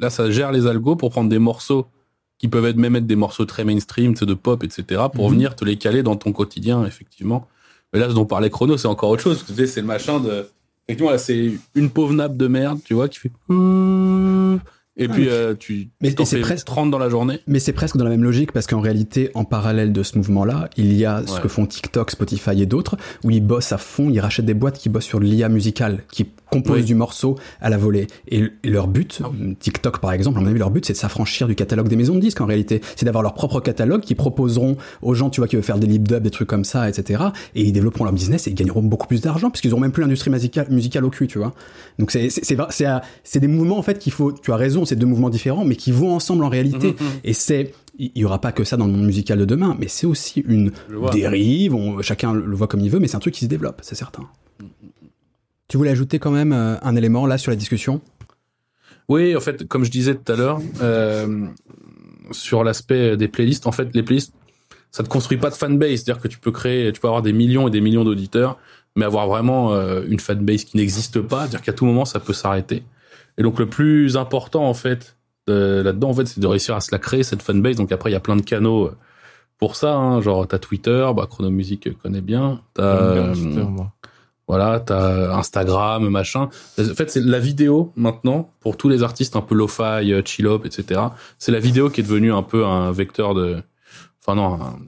là, ça gère les algos pour prendre des morceaux qui peuvent être même être des morceaux très mainstream, de pop, etc., pour Mhm. venir te les caler dans ton quotidien, effectivement. Mais là, ce dont parlait Chrono, c'est encore autre chose. c'est le machin de, effectivement, là, c'est une pauvre nappe de merde, tu vois, qui fait, et Ah, puis, mais- euh, tu, mais- c'est presque- 30 dans la journée. Mais c'est presque dans la même logique parce qu'en réalité, en parallèle de ce mouvement-là, il y a ce que font TikTok, Spotify et d'autres, où ils bossent à fond, ils rachètent des boîtes qui bossent sur de l'IA musicale, qui composent Oui. du morceau à la volée. Et, leur but, Ah TikTok par exemple, à mon avis, leur but, c'est de s'affranchir du catalogue des maisons de disques en réalité. C'est d'avoir leur propre catalogue qui proposeront aux gens, tu vois, qui veulent faire des lip dubs, des trucs comme ça, etc. Et ils développeront leur business et ils gagneront beaucoup plus d'argent puisqu'ils auront même plus l'industrie musicale, musicale au cul, tu vois. Donc c'est c'est c'est c'est des mouvements en fait qu'il faut. Tu as raison, c'est deux mouvements différents, mais qui vont ensemble en réalité. Mhm, mhm. Et c'est il y aura pas que ça dans le monde musical de demain, mais c'est aussi une dérive. on- chacun le voit comme il veut, mais c'est un truc qui se développe, c'est certain. Tu voulais ajouter quand même euh, un élément là sur la discussion? Oui, en fait, comme je disais tout à l'heure, euh, sur l'aspect des playlists, en fait, les playlists, ça ne construit pas de fanbase. C'est-à-dire que tu peux créer, tu peux avoir des millions et des millions d'auditeurs, mais avoir vraiment euh, une fanbase qui n'existe pas. C'est-à-dire qu'à tout moment, ça peut s'arrêter. Et donc, le plus important, en fait, de- là-dedans, en fait, c'est de réussir à se la créer, cette fanbase. Donc, après, il y a plein de canaux pour ça. Hein, genre, t'as Twitter, bah, Chronomusique connaît bien. T'as, euh, Twitter, moi. Voilà, t'as Instagram, machin. En fait, c'est la vidéo maintenant pour tous les artistes un peu lo-fi, euh, chill-up, etc. C'est la vidéo qui est devenue un peu un vecteur de, enfin non, un-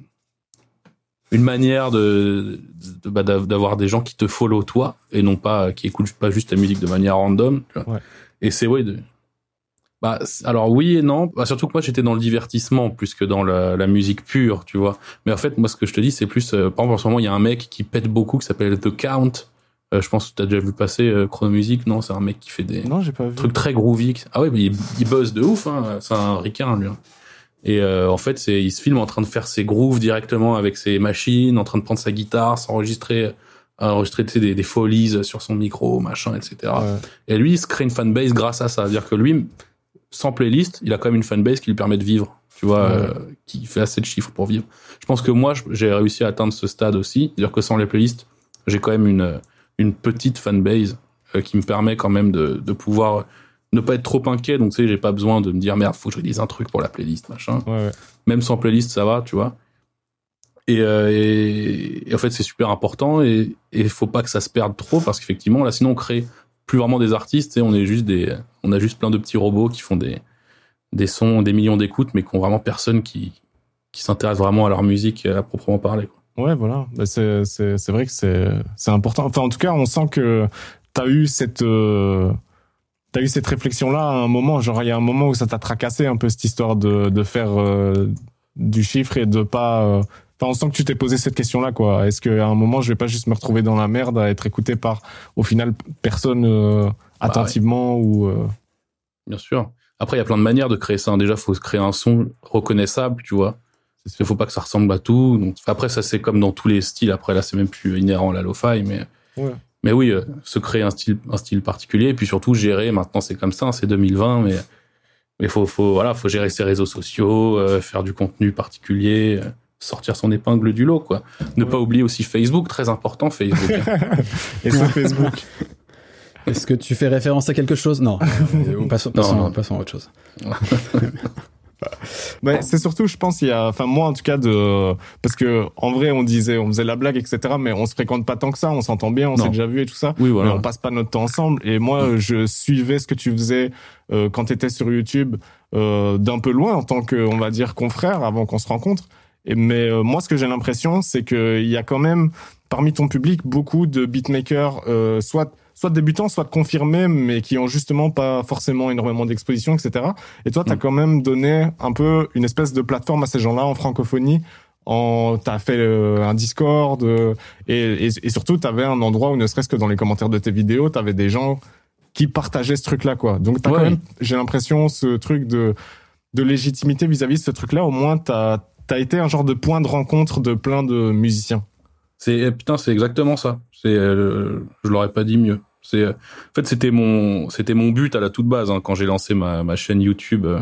une manière de, de- bah, d'av- d'avoir des gens qui te follow toi et non pas qui écoutent pas juste ta musique de manière random. tu vois. Ouais. Et c'est ouais. De, bah alors oui et non. Bah, surtout que moi j'étais dans le divertissement plus que dans la, la musique pure, tu vois. Mais en fait, moi, ce que je te dis, c'est plus, euh, par exemple, en ce moment, il y a un mec qui pète beaucoup, qui s'appelle The Count. Euh, je pense que tu as déjà vu passer euh, Chronomusique. Non, c'est un mec qui fait des Non, j'ai pas vu. trucs très groovy. Ah ouais, mais il, il buzz de ouf. Hein. C'est un ricain, lui. hein. Et euh, en fait, c'est, il se filme en train de faire ses grooves directement avec ses machines, en train de prendre sa guitare, s'enregistrer, enregistrer tu sais, des, des folies sur son micro, machin, etc. Ouais. Et lui, il se crée une fanbase grâce à ça. C'est-à-dire que lui, sans playlist, il a quand même une fanbase qui lui permet de vivre. Tu vois, Ouais. euh, qui fait assez de chiffres pour vivre. Je pense que moi, j'ai réussi à atteindre ce stade aussi. C'est-à-dire que sans les playlists, j'ai quand même une, une petite fanbase euh, qui me permet quand même de, de pouvoir ne pas être trop inquiet. Donc, tu sais, j'ai pas besoin de me dire, merde, faut que je dise un truc pour la playlist, machin. Ouais, ouais. Même sans playlist, ça va, tu vois. Et, euh, et, et en fait, c'est super important et il faut pas que ça se perde trop parce qu'effectivement, là, sinon, on crée plus vraiment des artistes et on est juste des, on a juste plein de petits robots qui font des, des sons, des millions d'écoutes, mais qui ont vraiment personne qui, qui s'intéresse vraiment à leur musique à proprement parler. Ouais, voilà. Bah, c'est, c'est, c'est vrai que c'est, c'est important. Enfin, en tout cas, on sent que t'as eu cette, euh, t'as eu cette réflexion-là à un moment. Genre, il y a un moment où ça t'a tracassé un peu cette histoire de, de faire, euh, du chiffre et de pas. euh, on sent que tu t'es posé cette question-là, quoi. Est-ce qu'à un moment, je vais pas juste me retrouver dans la merde à être écouté par, au final, personne euh, attentivement ou. euh, Bien sûr. Après, il y a plein de manières de créer ça. Déjà, faut créer un son reconnaissable, tu vois. Il faut pas que ça ressemble à tout. Donc, après, ça, c'est comme dans tous les styles. Après, là, c'est même plus inhérent à la lo-fi, mais, Ouais. mais oui, euh, se créer un style, un style particulier. Et puis surtout, gérer. Maintenant, c'est comme ça, hein, c'est 2020, mais, mais faut, faut, voilà, faut gérer ses réseaux sociaux, euh, faire du contenu particulier, euh, sortir son épingle du lot, quoi. Ne Ouais. pas oublier aussi Facebook, très important, Facebook. Et sur Facebook. Est-ce que tu fais référence à quelque chose? Non. Euh, passons, passons, Non, non. passons à autre chose. Ouais, c'est surtout, je pense, il y a, enfin moi en tout cas de, parce que en vrai on disait, on faisait la blague, etc. Mais on se fréquente pas tant que ça, on s'entend bien, on s'est déjà vu et tout ça. oui, Mais voilà. on passe pas notre temps ensemble. Et moi, je suivais ce que tu faisais euh, quand tu étais sur YouTube euh, d'un peu loin en tant que, on va dire, confrère avant qu'on se rencontre. Et, mais euh, moi, ce que j'ai l'impression, c'est qu'il y a quand même parmi ton public beaucoup de beatmakers, euh, soit soit débutants, soit confirmés, mais qui ont justement pas forcément énormément d'exposition, etc. Et toi, tu as Mm. quand même donné un peu une espèce de plateforme à ces gens-là en francophonie. En, t'as fait euh, un Discord euh, et, et, et surtout t'avais un endroit où ne serait-ce que dans les commentaires de tes vidéos, t'avais des gens qui partageaient ce truc-là, quoi. Donc t'as Ouais. quand même, j'ai l'impression, ce truc de de légitimité vis-à-vis de ce truc-là. Au moins, t'as t'as été un genre de point de rencontre de plein de musiciens. C'est eh, putain, c'est exactement ça. C'est, euh, je l'aurais pas dit mieux. C'est, euh, en fait, c'était mon, c'était mon but à la toute base hein, quand j'ai lancé ma, ma chaîne YouTube, euh,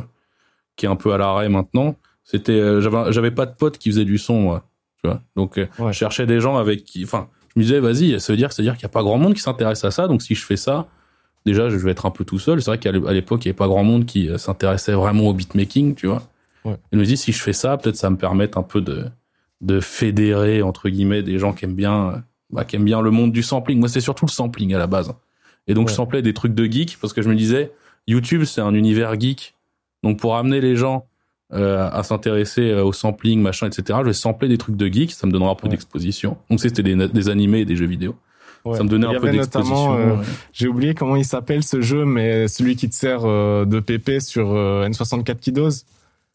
qui est un peu à l'arrêt maintenant. C'était, euh, j'avais, j'avais pas de potes qui faisaient du son, moi. Tu vois. Donc, Ouais. je cherchais des gens avec qui, enfin, je me disais, vas-y, ça veut dire, ça veut dire qu'il y a pas grand monde qui s'intéresse à ça. Donc, si je fais ça, déjà, je vais être un peu tout seul. C'est vrai qu'à l'époque, il y avait pas grand monde qui s'intéressait vraiment au beatmaking, tu vois. Ouais. Je me dis, si je fais ça, peut-être ça va me permettre un peu de, de fédérer entre guillemets des gens qui aiment bien, euh, bah, qui aiment bien le monde du sampling. Moi, c'est surtout le sampling à la base. Et donc, Ouais. je samplais des trucs de geek parce que je me disais, YouTube, c'est un univers geek. Donc, pour amener les gens euh, à s'intéresser euh, au sampling, machin, etc., je vais sampler des trucs de geek. Ça me donnera un peu Ouais. d'exposition. Donc, c'était des, des animés et des jeux vidéo. Ouais. Ça me donnait Il y un peu d'exposition. euh, ouais. J'ai oublié comment il s'appelle ce jeu, mais celui qui te sert euh, de PP sur euh, N64 Kiddos.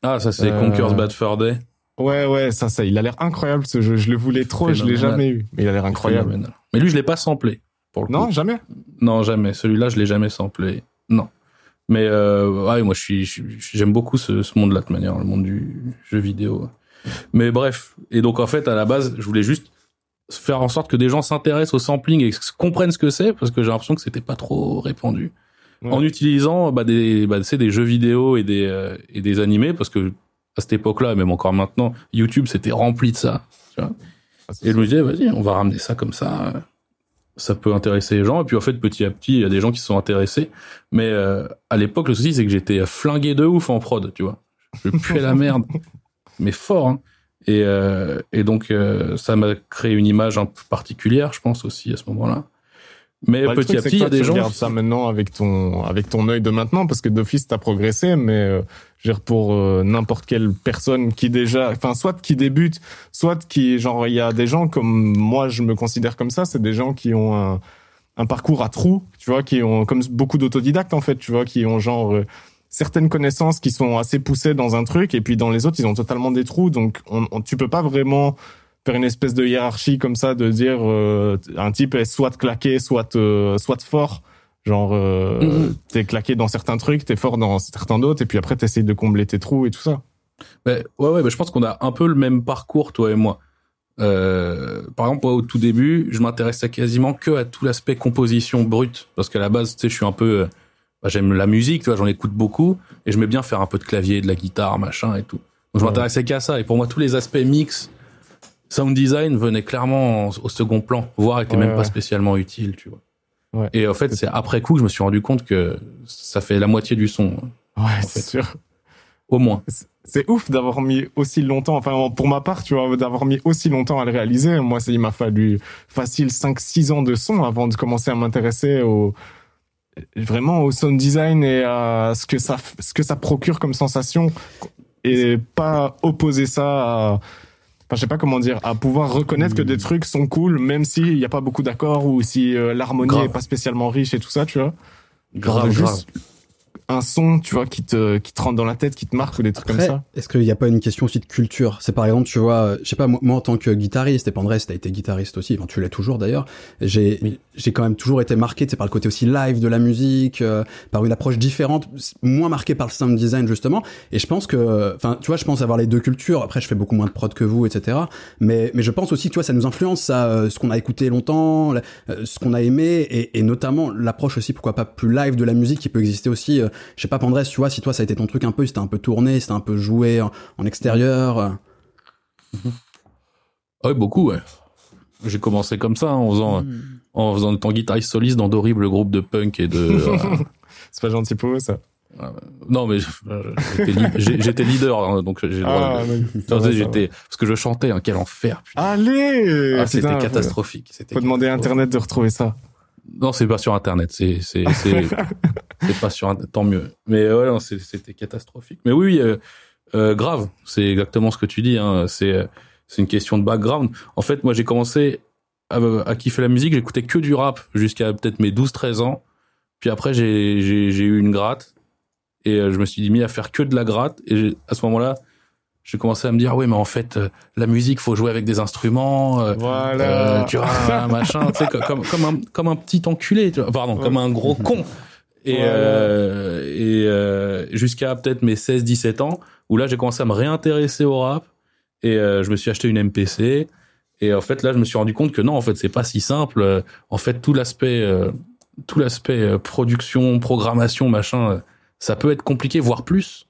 Ah, ça, c'est euh, Conker's Bad Fur Day. Ouais, ouais, ça, ça, il a l'air incroyable ce jeu. Je le voulais trop, je l'ai Phénoménal. jamais eu, mais il a l'air incroyable. Phénoménal. Mais lui, je l'ai pas samplé. Pour le Non, coup. jamais? Non, jamais. Celui-là, je l'ai jamais samplé. Non. Mais euh, ouais, moi, je suis, je suis- j'aime beaucoup ce, ce monde-là de manière, le monde du jeu vidéo. Mais bref. Et donc, en fait, à la base, je voulais juste faire en sorte que des gens s'intéressent au sampling et comprennent ce que c'est, parce que j'ai l'impression que c'était pas trop répandu. Ouais. En utilisant bah, des, bah, des jeux vidéo et des, euh, et des animés, parce que à cette époque-là, même encore maintenant, YouTube, c'était rempli de ça. Ah, Et je me disais, vas-y, on va ramener ça comme ça. euh, Ça peut intéresser les gens. Et puis, en fait, petit à petit, il y a des gens qui se sont intéressés. Mais euh, à l'époque, le souci, c'est que j'étais flingué de ouf en prod, tu vois. Je puais la merde. Mais fort, hein. Et, euh, et donc, euh, ça m'a créé une image un peu particulière, je pense, aussi, à ce moment-là. Mais Bah, petit à petit, il que y a des tu gens... regardes ça maintenant avec ton avec ton œil de maintenant parce que d'office t'as progressé, mais euh, je veux dire pour euh, n'importe quelle personne qui déjà, enfin soit qui débute, soit qui genre il y a des gens comme moi je me considère comme ça, c'est des gens qui ont un un parcours à trous, tu vois, qui ont comme beaucoup d'autodidactes en fait, tu vois, qui ont genre euh, certaines connaissances qui sont assez poussées dans un truc et puis dans les autres ils ont totalement des trous, donc on, on- tu peux pas vraiment faire une espèce de hiérarchie comme ça de dire euh, un type est soit claqué soit euh, soit fort genre euh, Mhm. t'es claqué dans certains trucs t'es fort dans certains d'autres et puis après t'essayes de combler tes trous et tout ça Ouais, ouais, ouais, bah, je pense qu'on a un peu le même parcours, toi et moi. Euh, par exemple, moi, au tout début, je m'intéressais quasiment que à tout l'aspect composition brute, parce qu'à la base, tu sais, je suis un peu, bah, j'aime la musique, tu vois, j'en écoute beaucoup, et je mets bien faire un peu de clavier, de la guitare, machin et tout. Donc, je Ouais. m'intéressais qu'à ça, et pour moi, tous les aspects mix, sound design venaient clairement en- au second plan, voire Ouais, même pas spécialement utiles, tu vois. Ouais. Et en fait, c'est après coup que je me suis rendu compte que ça fait la moitié du son, ouais c'est sûr au moins. c'est ouf d'avoir mis aussi longtemps enfin pour ma part tu vois d'avoir mis aussi longtemps à le réaliser moi il m'a fallu facile 5 6 ans de son avant de commencer à m'intéresser au vraiment au sound design et à ce que ça ce que ça procure comme sensation et pas opposer ça à Enfin, je sais pas comment dire, à pouvoir reconnaître que des trucs sont cool, même s'il n'y a pas beaucoup d'accords ou si euh, l'harmonie est pas spécialement riche et tout ça, tu vois. Grave. Un son, tu vois, qui te, qui te rentre dans la tête, qui te marque ou des trucs comme ça? Est-ce qu'il n'y a pas une question aussi de culture? C'est par exemple, tu vois, euh, je sais pas, moi, moi, en tant que guitariste, et Pandrés, t'as été guitariste aussi, enfin tu l'es toujours d'ailleurs, j'ai j'ai quand même toujours été marqué, par le côté aussi live de la musique, euh, par une approche différente, moins marquée par le sound design justement, et je pense que, enfin, tu vois, je pense avoir les deux cultures, après je fais beaucoup moins de prod que vous, etc., mais, mais je pense aussi, tu vois, ça nous influence, ça, euh, ce qu'on a écouté longtemps, ce qu'on a aimé, et, et notamment l'approche aussi, pourquoi pas plus live de la musique qui peut exister aussi, je sais pas, Pandrés, tu vois, si toi ça a été ton truc un peu, c'était un peu tourné, c'était un peu joué en, extérieur. Euh. Ah oui, beaucoup, ouais. J'ai commencé comme ça, en faisant, hmm. en faisant étant guitariste soliste dans d'horribles groupes de punk et de. Euh, C'est pas gentil pour eux, ça. Non, mais j'étais leader, hein, donc j'ai ah, j'étais parce que je chantais. Hein, quel enfer. Allez, ah, c'était catastrophique. Faut demander à Internet de retrouver ça. Non, c'est pas sur Internet. C'est c'est c'est pas sur Internet. Tant mieux. Mais ouais, c'était catastrophique. Mais oui, euh, euh, grave. C'est exactement ce que tu dis. Hein. C'est c'est une question de background. En fait, moi, j'ai commencé à, à, kiffer la musique. J'écoutais que du rap jusqu'à peut-être mes 12-13 ans. Puis après, j'ai j'ai eu une gratte et euh, je me suis mis à faire que de la gratte. Et à ce moment-là, j'ai commencé à me dire oui mais en fait euh, la musique faut jouer avec des instruments euh, voilà. Euh, tu vois machin tu sais comme comme un comme un petit enculé tu vois, pardon comme un gros con. Et et jusqu'à peut-être mes 16 17 ans où là j'ai commencé à me réintéresser au rap et je me suis acheté une MPC et en fait là je me suis rendu compte que non en fait c'est pas si simple. En fait tout l'aspect tout l'aspect production programmation machin ça peut être compliqué voire plus.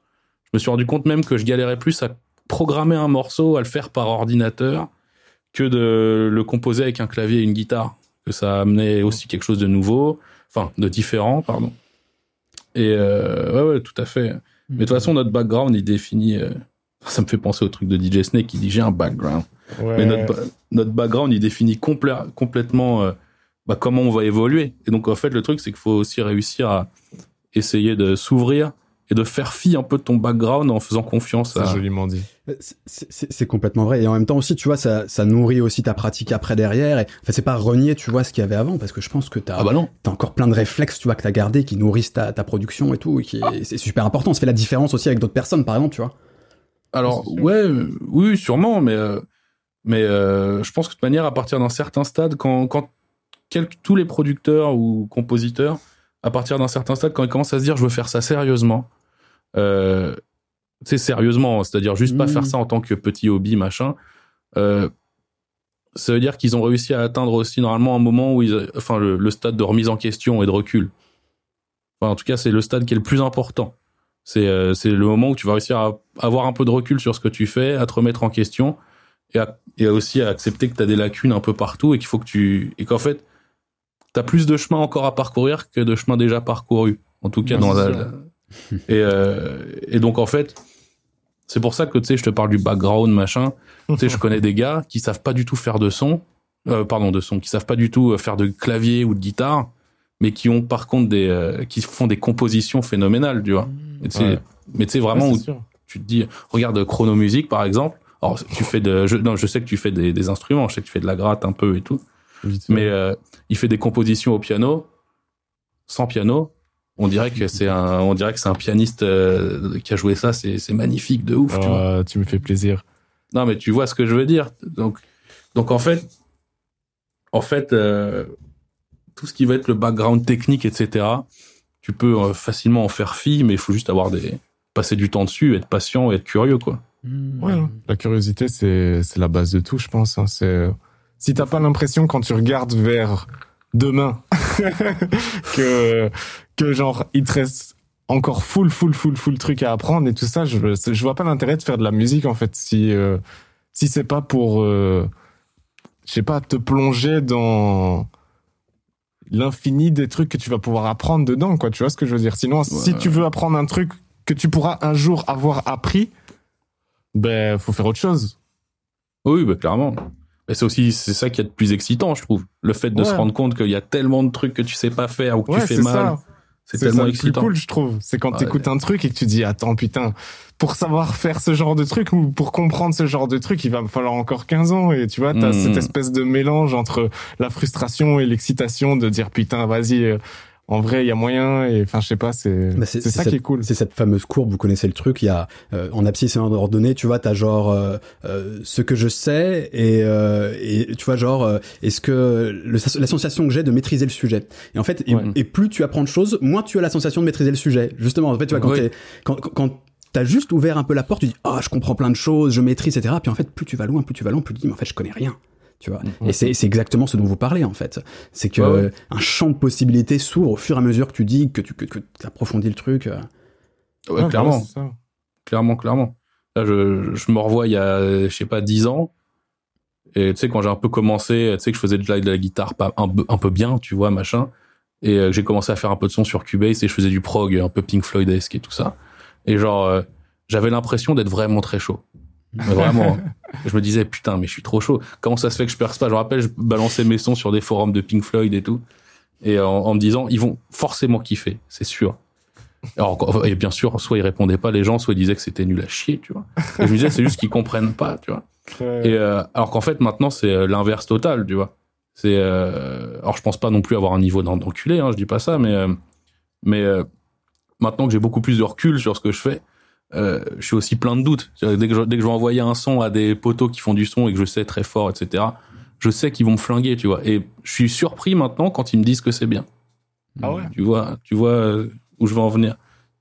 Je me suis rendu compte même que je galérais plus à programmer un morceau, à le faire par ordinateur, que de le composer avec un clavier et une guitare. Que ça amenait aussi quelque chose de nouveau, enfin de différent, pardon. Et euh, ouais, ouais, tout à fait. Mais de toute façon, notre background, il définit. Euh, ça me fait penser au truc de DJ Snake qui dit j'ai un background. Mais notre, notre background, il définit complètement euh, bah, comment on va évoluer. Et donc, en fait, le truc, c'est qu'il faut aussi réussir à essayer de s'ouvrir et de faire fi un peu de ton background en faisant confiance à... joliment dit. Euh, c'est complètement vrai. Et en même temps aussi, tu vois, ça, ça nourrit aussi ta pratique après derrière. Et, enfin, c'est pas renier, tu vois, ce qu'il y avait avant, parce que je pense que t'as ah bah as encore plein de réflexes, tu vois, que t'as gardé, qui nourrissent ta, ta production et tout. Et qui c'est super important. Ça fait la différence aussi avec d'autres personnes, par exemple, tu vois. Alors, ouais, oui, sûrement, mais, euh, mais euh, je pense que de toute manière, à partir d'un certain stade, quand, quand tous les producteurs ou compositeurs à partir d'un certain stade, quand ils commencent à se dire je veux faire ça sérieusement, euh, c'est sérieusement, c'est-à-dire juste pas faire mmh. ça en tant que petit hobby, machin, euh, ça veut dire qu'ils ont réussi à atteindre aussi normalement un moment où ils, enfin le, stade de remise en question et de recul. Enfin, en tout cas, c'est le stade qui est le plus important. C'est euh, c'est le moment où tu vas réussir à avoir un peu de recul sur ce que tu fais, à te remettre en question et, à, et aussi à accepter que tu as des lacunes un peu partout et qu'il faut que tu et qu'en fait t'as plus de chemin encore à parcourir que de chemin déjà parcouru. En tout cas, dans la, et, euh, et donc, en fait, c'est pour ça que, tu sais, je te parle du background, machin. tu sais, je connais des gars qui savent pas du tout faire de son, euh, pardon, de son, qui savent pas du tout euh, faire de clavier ou de guitare, mais qui ont, par contre, des, euh, qui font des compositions phénoménales, tu vois. Mais tu sais, vraiment, où tu te dis, regarde Chronomusique, par exemple. Alors, tu fais de, je, non, je sais que tu fais des, des, instruments, je sais que tu fais de la gratte un peu et tout. Mais euh, il fait des compositions au piano, sans piano. On dirait que c'est un, on dirait que c'est un pianiste euh, qui a joué ça. C'est, c'est magnifique de ouf. tu, vois. Ah, tu me fais plaisir. Non, mais tu vois ce que je veux dire. Donc, donc en fait, en fait, euh, tout ce qui va être le background technique, etc. Tu peux euh, facilement en faire fi, mais il faut juste avoir des, passer du temps dessus, être patient et être curieux, quoi. Mmh. Ouais, la curiosité, c'est, c'est la base de tout, je pense. Hein. C'est si t'as pas l'impression quand tu regardes vers demain que que genre il te reste encore full full full full truc à apprendre et tout ça, je je vois pas l'intérêt de faire de la musique en fait si euh, si c'est pas pour euh, je sais pas te plonger dans l'infini des trucs que tu vas pouvoir apprendre dedans quoi, tu vois ce que je veux dire? Sinon si tu veux apprendre un truc que tu pourras un jour avoir appris, ben faut faire autre chose. Oui, bah clairement. Mais c'est aussi c'est ça qui est le plus excitant, je trouve. Le fait de se rendre compte qu'il y a tellement de trucs que tu sais pas faire ou que tu fais mal. C'est tellement excitant. plus cool, je trouve. C'est quand tu écoutes un truc et que tu dis attends putain, pour savoir faire ce genre de truc ou pour comprendre ce genre de truc, il va me falloir encore 15 ans et tu vois, tu as cette hmm. espèce de mélange entre la frustration et l'excitation de dire putain, vas-y euh, en vrai, il y a moyen. Et enfin, je sais pas, c'est Bah, c'est ça cette- qui est cool. C'est cette fameuse courbe, vous connaissez le truc, il y a euh, en abscisse et en ordonnée, tu vois, t'as genre euh, euh, ce que je sais et, euh, et tu vois genre euh, est-ce que le, la sensation que j'ai de maîtriser le sujet. Et en fait, et, Ouais. et plus tu apprends de choses, moins tu as la sensation de maîtriser le sujet. Justement, en fait, tu vois quand Oui. quand, quand, quand T'as juste ouvert un peu la porte, tu dis ah je comprends plein de choses, je maîtrise etc. Puis en fait plus tu vas loin, plus tu vas loin, plus tu dis mais en fait je connais rien, tu vois. Et c'est exactement ce dont vous parlez en fait. C'est que Ouais, ouais. un champ de possibilités s'ouvre au fur et à mesure que tu dis que tu que, que approfondis le truc. euh. Ouais, clairement. ça. clairement, clairement. Là, je, je me revois il y a, je sais pas, 10 ans. Et tu sais, quand j'ai un peu commencé, tu sais que je faisais déjà de la guitare pas, un, peu- un peu bien, tu vois, machin. Et euh, j'ai commencé à faire un peu de son sur Cubase et je faisais du prog, un peu Pink Floyd-esque et tout ça. Et genre, euh, j'avais l'impression d'être vraiment très chaud. Mais vraiment. hein. je me disais, putain, mais je suis trop chaud. Comment ça se fait que je perce pas? Je me rappelle, je balançais mes sons sur des forums de Pink Floyd et tout. Et en, en me disant, ils vont forcément kiffer, c'est sûr. Alors, et bien sûr, soit ils répondaient pas les gens, soit ils disaient que c'était nul à chier, tu vois. Et je me disais, c'est juste qu'ils comprennent pas, tu vois. Et euh, alors qu'en fait, maintenant, c'est euh, l'inverse total, tu vois. C'est euh, alors je pense pas non plus avoir un niveau d'en- d'enculé, hein, je dis pas ça, mais euh, mais euh, maintenant que j'ai beaucoup plus de recul sur ce que je fais, euh, je suis aussi plein de doutes. Dès que, je, dès que je vais envoyer un son à des poteaux qui font du son et que je sais très fort, etc. Je sais qu'ils vont me flinguer, tu vois. Et je suis surpris maintenant quand ils me disent que c'est bien. Ah ouais. Tu vois, tu vois euh, où je veux en venir.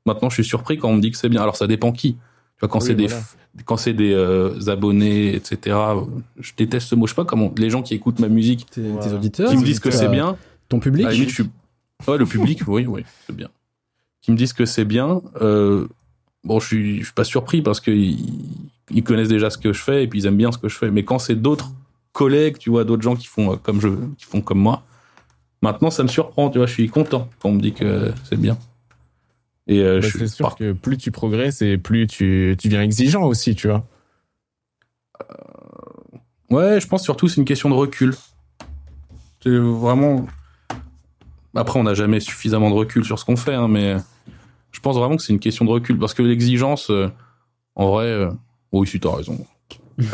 Maintenant, je suis surpris quand on me dit que c'est bien. Alors, ça dépend qui. Tu vois, quand Oui, c'est des, voilà. quand c'est des euh, abonnés, etc. Je déteste ce mot. Je sais pas comment. Les gens qui écoutent ma musique, Tes, Voilà. auditeurs, qui me disent que c'est bien. Ton public. À la limite, je suis. Ouais, le public, oui, oui, c'est bien. Qui me disent que c'est bien. Euh, bon, je suis, je suis pas surpris parce qu'ils ils connaissent déjà ce que je fais et puis ils aiment bien ce que je fais. Mais quand c'est d'autres collègues, tu vois, d'autres gens qui font euh, comme je, qui font comme moi, maintenant ça me surprend. Tu vois, je suis content quand on me dit que c'est bien. Et euh, Bah, je suis sûr que plus tu progresses et plus tu, tu deviens exigeant aussi, tu vois. Ouais, je pense surtout c'est une question de recul. C'est vraiment. Après, on n'a jamais suffisamment de recul sur ce qu'on fait, hein, mais je pense vraiment que c'est une question de recul parce que l'exigence, euh, en vrai, euh, oui, si t'as raison.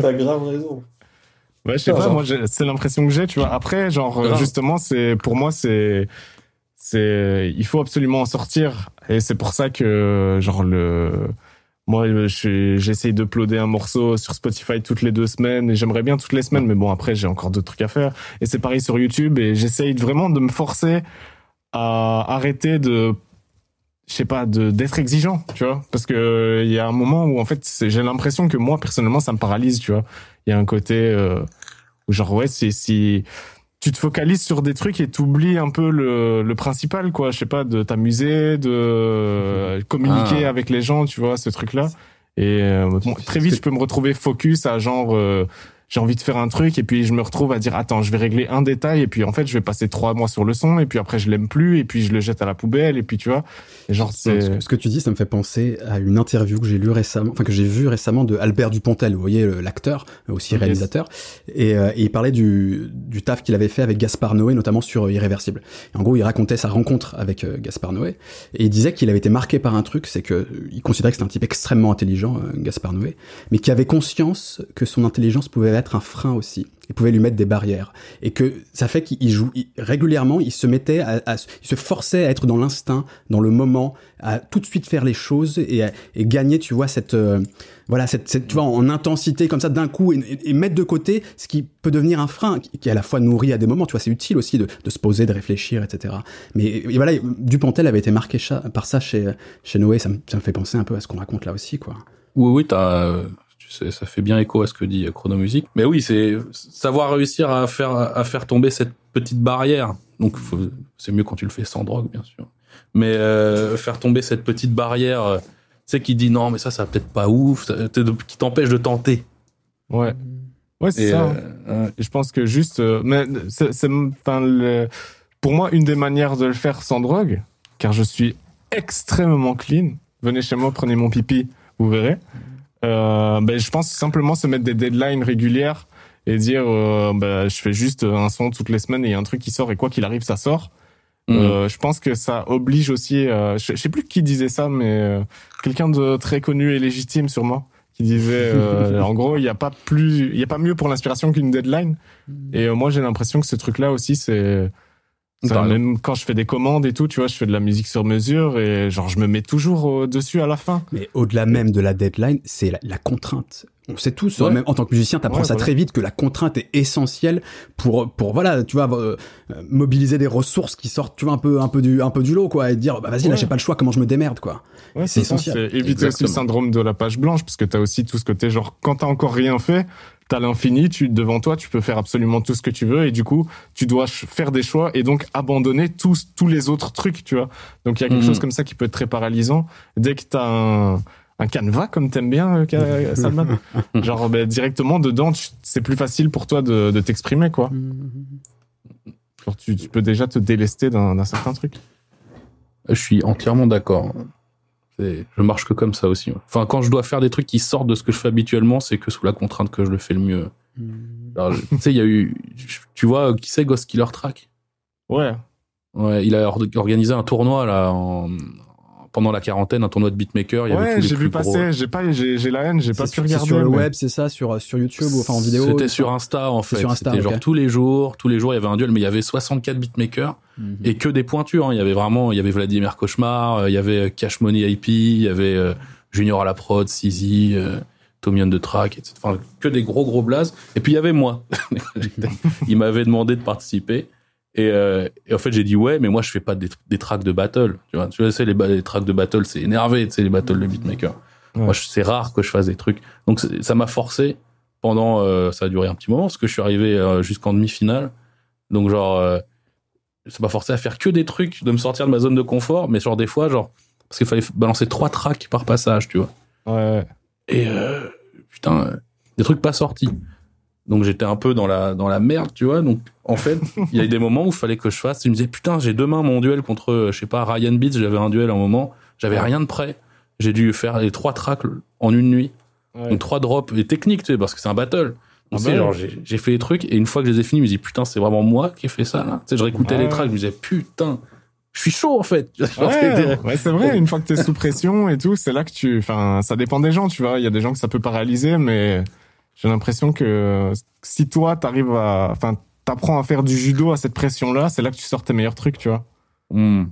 T'as grave raison. Ouais, je sais pas, genre. moi, c'est l'impression que j'ai, tu vois. Après, genre, euh, Grave. justement, c'est, pour moi, c'est, c'est, il faut absolument en sortir. Et c'est pour ça que, genre, le, moi, je j'essaye d'uploader un morceau sur Spotify toutes les deux semaines et j'aimerais bien toutes les semaines, mais bon, après, j'ai encore d'autres trucs à faire. Et c'est pareil sur YouTube et j'essaye vraiment de me forcer à arrêter de, je sais pas, d'être exigeant, tu vois. Parce que il y a un moment où, en fait, j'ai l'impression que moi, personnellement, ça me paralyse, tu vois. Il y a un côté, euh, où genre, ouais, c'est si tu te focalises sur des trucs et t'oublies un peu le, le principal, quoi. Je sais pas, de t'amuser, de communiquer Ah. avec les gens, tu vois, ce truc-là. Et euh, bon, très vite, je peux me retrouver focus à genre, euh, j'ai envie de faire un truc et puis je me retrouve à dire, attends, je vais régler un détail et puis en fait, je vais passer trois mois sur le son et puis après, je l'aime plus et puis je le jette à la poubelle et puis tu vois. Et genre, Ce que, c'est... ce que tu dis, ça me fait penser à une interview que j'ai lu récemment, enfin que j'ai vu récemment de Albert Dupontel, vous voyez l'acteur, aussi réalisateur, et, euh, et il parlait du, du taf qu'il avait fait avec Gaspard Noé, notamment sur euh, Irréversible. Et en gros, il racontait sa rencontre avec euh, Gaspard Noé, et il disait qu'il avait été marqué par un truc, c'est que il considérait que c'était un type extrêmement intelligent, Gaspard Noé, mais qui avait conscience que son intelligence pouvait être un frein aussi. Il pouvait lui mettre des barrières et que ça fait qu'il joue régulièrement. Il se mettait, il se forçait à être dans l'instinct, dans le moment, à tout de suite faire les choses et, gagner, tu vois, cette euh, voilà, cette, tu vois, en intensité comme ça d'un coup et, et- et mettre de côté ce qui peut devenir un frein, qui, qui à la fois nourri à des moments. Tu vois, c'est utile aussi de, se poser, de réfléchir, etc. Mais voilà, Dupontel avait été marqué par ça chez chez Noé. Ça me, ça me fait penser un peu à ce qu'on raconte là aussi, quoi. Oui, oui, t'as, euh, tu sais, ça fait bien écho à ce que dit Chronomusique. Mais oui, c'est savoir réussir à faire à faire tomber cette petite barrière. Donc, c'est mieux quand tu le fais sans drogue, bien sûr. Mais euh, faire tomber cette petite barrière, euh, tu sais, qui dit non, mais ça, ça va peut-être pas ouf, ça- qui t'empêche de tenter. Ouais. Ouais, c'est ça. euh, je pense que juste, euh, mais c'est, pour moi, une des manières de le faire sans drogue, car je suis extrêmement clean. Venez chez moi, prenez mon pipi, vous verrez. Euh, ben, je pense simplement se mettre des deadlines régulières et dire, euh, ben, je fais juste un son toutes les semaines et il y a un truc qui sort et quoi qu'il arrive, ça sort. Mhm. Euh, je pense que ça oblige aussi. euh, je, je sais plus qui disait ça, mais euh, quelqu'un de très connu et légitime sûrement, qui disait, euh, en gros, il n'y a pas plus, il y a pas mieux pour l'inspiration qu'une deadline. Et euh, moi, j'ai l'impression que ce truc-là aussi, c'est, Même quand je fais des commandes et tout, tu vois, je fais de la musique sur mesure et genre, je me mets toujours euh, dessus à la fin. Mais au-delà même de la deadline, c'est la, la contrainte. On sait tous, Ouais. même en tant que musicien, t'apprends Ouais, ça voilà. très vite que la contrainte est essentielle pour, pour voilà, tu vois, euh, mobiliser des ressources qui sortent, tu vois, un peu, un peu du, un peu du lot, quoi, et dire, bah vas-y, là, Ouais. j'ai pas le choix, comment je me démerde, quoi. Ouais, C'est essentiel. Éviter aussi le syndrome de la page blanche, parce que t'as aussi tout ce côté, genre, quand t'as encore rien fait, t'as l'infini, tu, devant toi, tu peux faire absolument tout ce que tu veux, et du coup, tu dois faire des choix et donc abandonner tous, tous les autres trucs, tu vois. Donc il y a quelque Mhm. chose comme ça qui peut être très paralysant. Dès que t'as un, un canevas, comme t'aimes bien, euh, Salman, genre, ben, directement dedans, c'est plus facile pour toi de, de t'exprimer, quoi. Genre, tu, tu peux déjà te délester d'un d'un certain truc. Je suis entièrement d'accord. Je marche que comme ça aussi. ouais. Enfin, quand je dois faire des trucs qui sortent de ce que je fais habituellement, c'est que sous la contrainte que je le fais le mieux. Alors, Tu sais, il y a eu, tu vois, qui c'est Ghost Killer Track? Ouais. Ouais, il a or- organisé un tournoi là en- pendant la quarantaine, un tournoi de beatmaker. Il y avait Ouais, j'ai vu passer, j'ai pas, j'ai la haine, j'ai pas pu regarder. sur le mais- web, c'est ça, sur, sur YouTube ou enfin en vidéo. C'était sur Insta en fait. sur Insta, C'était ok. genre tous les jours, tous les jours il y avait un duel, mais il y avait 64 beatmakers Et que des pointures. hein. Il y avait vraiment, il y avait Vladimir Cauchemar, euh, il y avait euh, Cash Money IP, il y avait euh, Junior à la prod, Sizi, Tomion de Track, etc. Enfin, que des gros gros blazes. Et puis il y avait moi. Il m'avait demandé de participer. Et, euh, et en fait, j'ai dit ouais, mais moi je fais pas des, des tracks de battle. Tu vois, tu c'est les, les tracks de battle, c'est énervé, tu sais, les battles de beatmaker. Ouais. Moi, c'est rare que je fasse des trucs. Donc ça m'a forcé pendant, euh, ça a duré un petit moment parce que je suis arrivé euh, jusqu'en demi-finale. Donc genre, euh, ça m'a forcé à faire que des trucs, de me sortir de ma zone de confort, mais genre des fois, genre parce qu'il fallait balancer trois tracks par passage, tu vois. Ouais. Et euh, putain, euh, des trucs pas sortis. Donc j'étais un peu dans la dans la merde, tu vois. Donc en fait, il y a eu des moments où il fallait que je fasse. Je me disais putain, j'ai demain mon duel contre, euh, je sais pas, Ryan Beats. J'avais un duel à un moment, j'avais rien de prêt. J'ai dû faire les trois tracks en une nuit. Ouais. Donc trois drops et techniques, tu sais, parce que c'est un battle. Ah bah genre j'ai fait les trucs et une fois que je les ai finis, je me dis putain, c'est vraiment moi qui ai fait ça là. Tu sais, je réécoutais Ah les tracks, je me disais putain, je suis chaud en fait. Ouais, c'est vrai, une fois que t'es sous pression et tout, c'est là que tu, enfin, ça dépend des gens, tu vois. Il y a des gens que ça peut paralyser, mais j'ai l'impression que si toi t'arrives à, enfin, t'apprends à faire du judo à cette pression-là, c'est là que tu sors tes meilleurs trucs, tu vois. Hmm.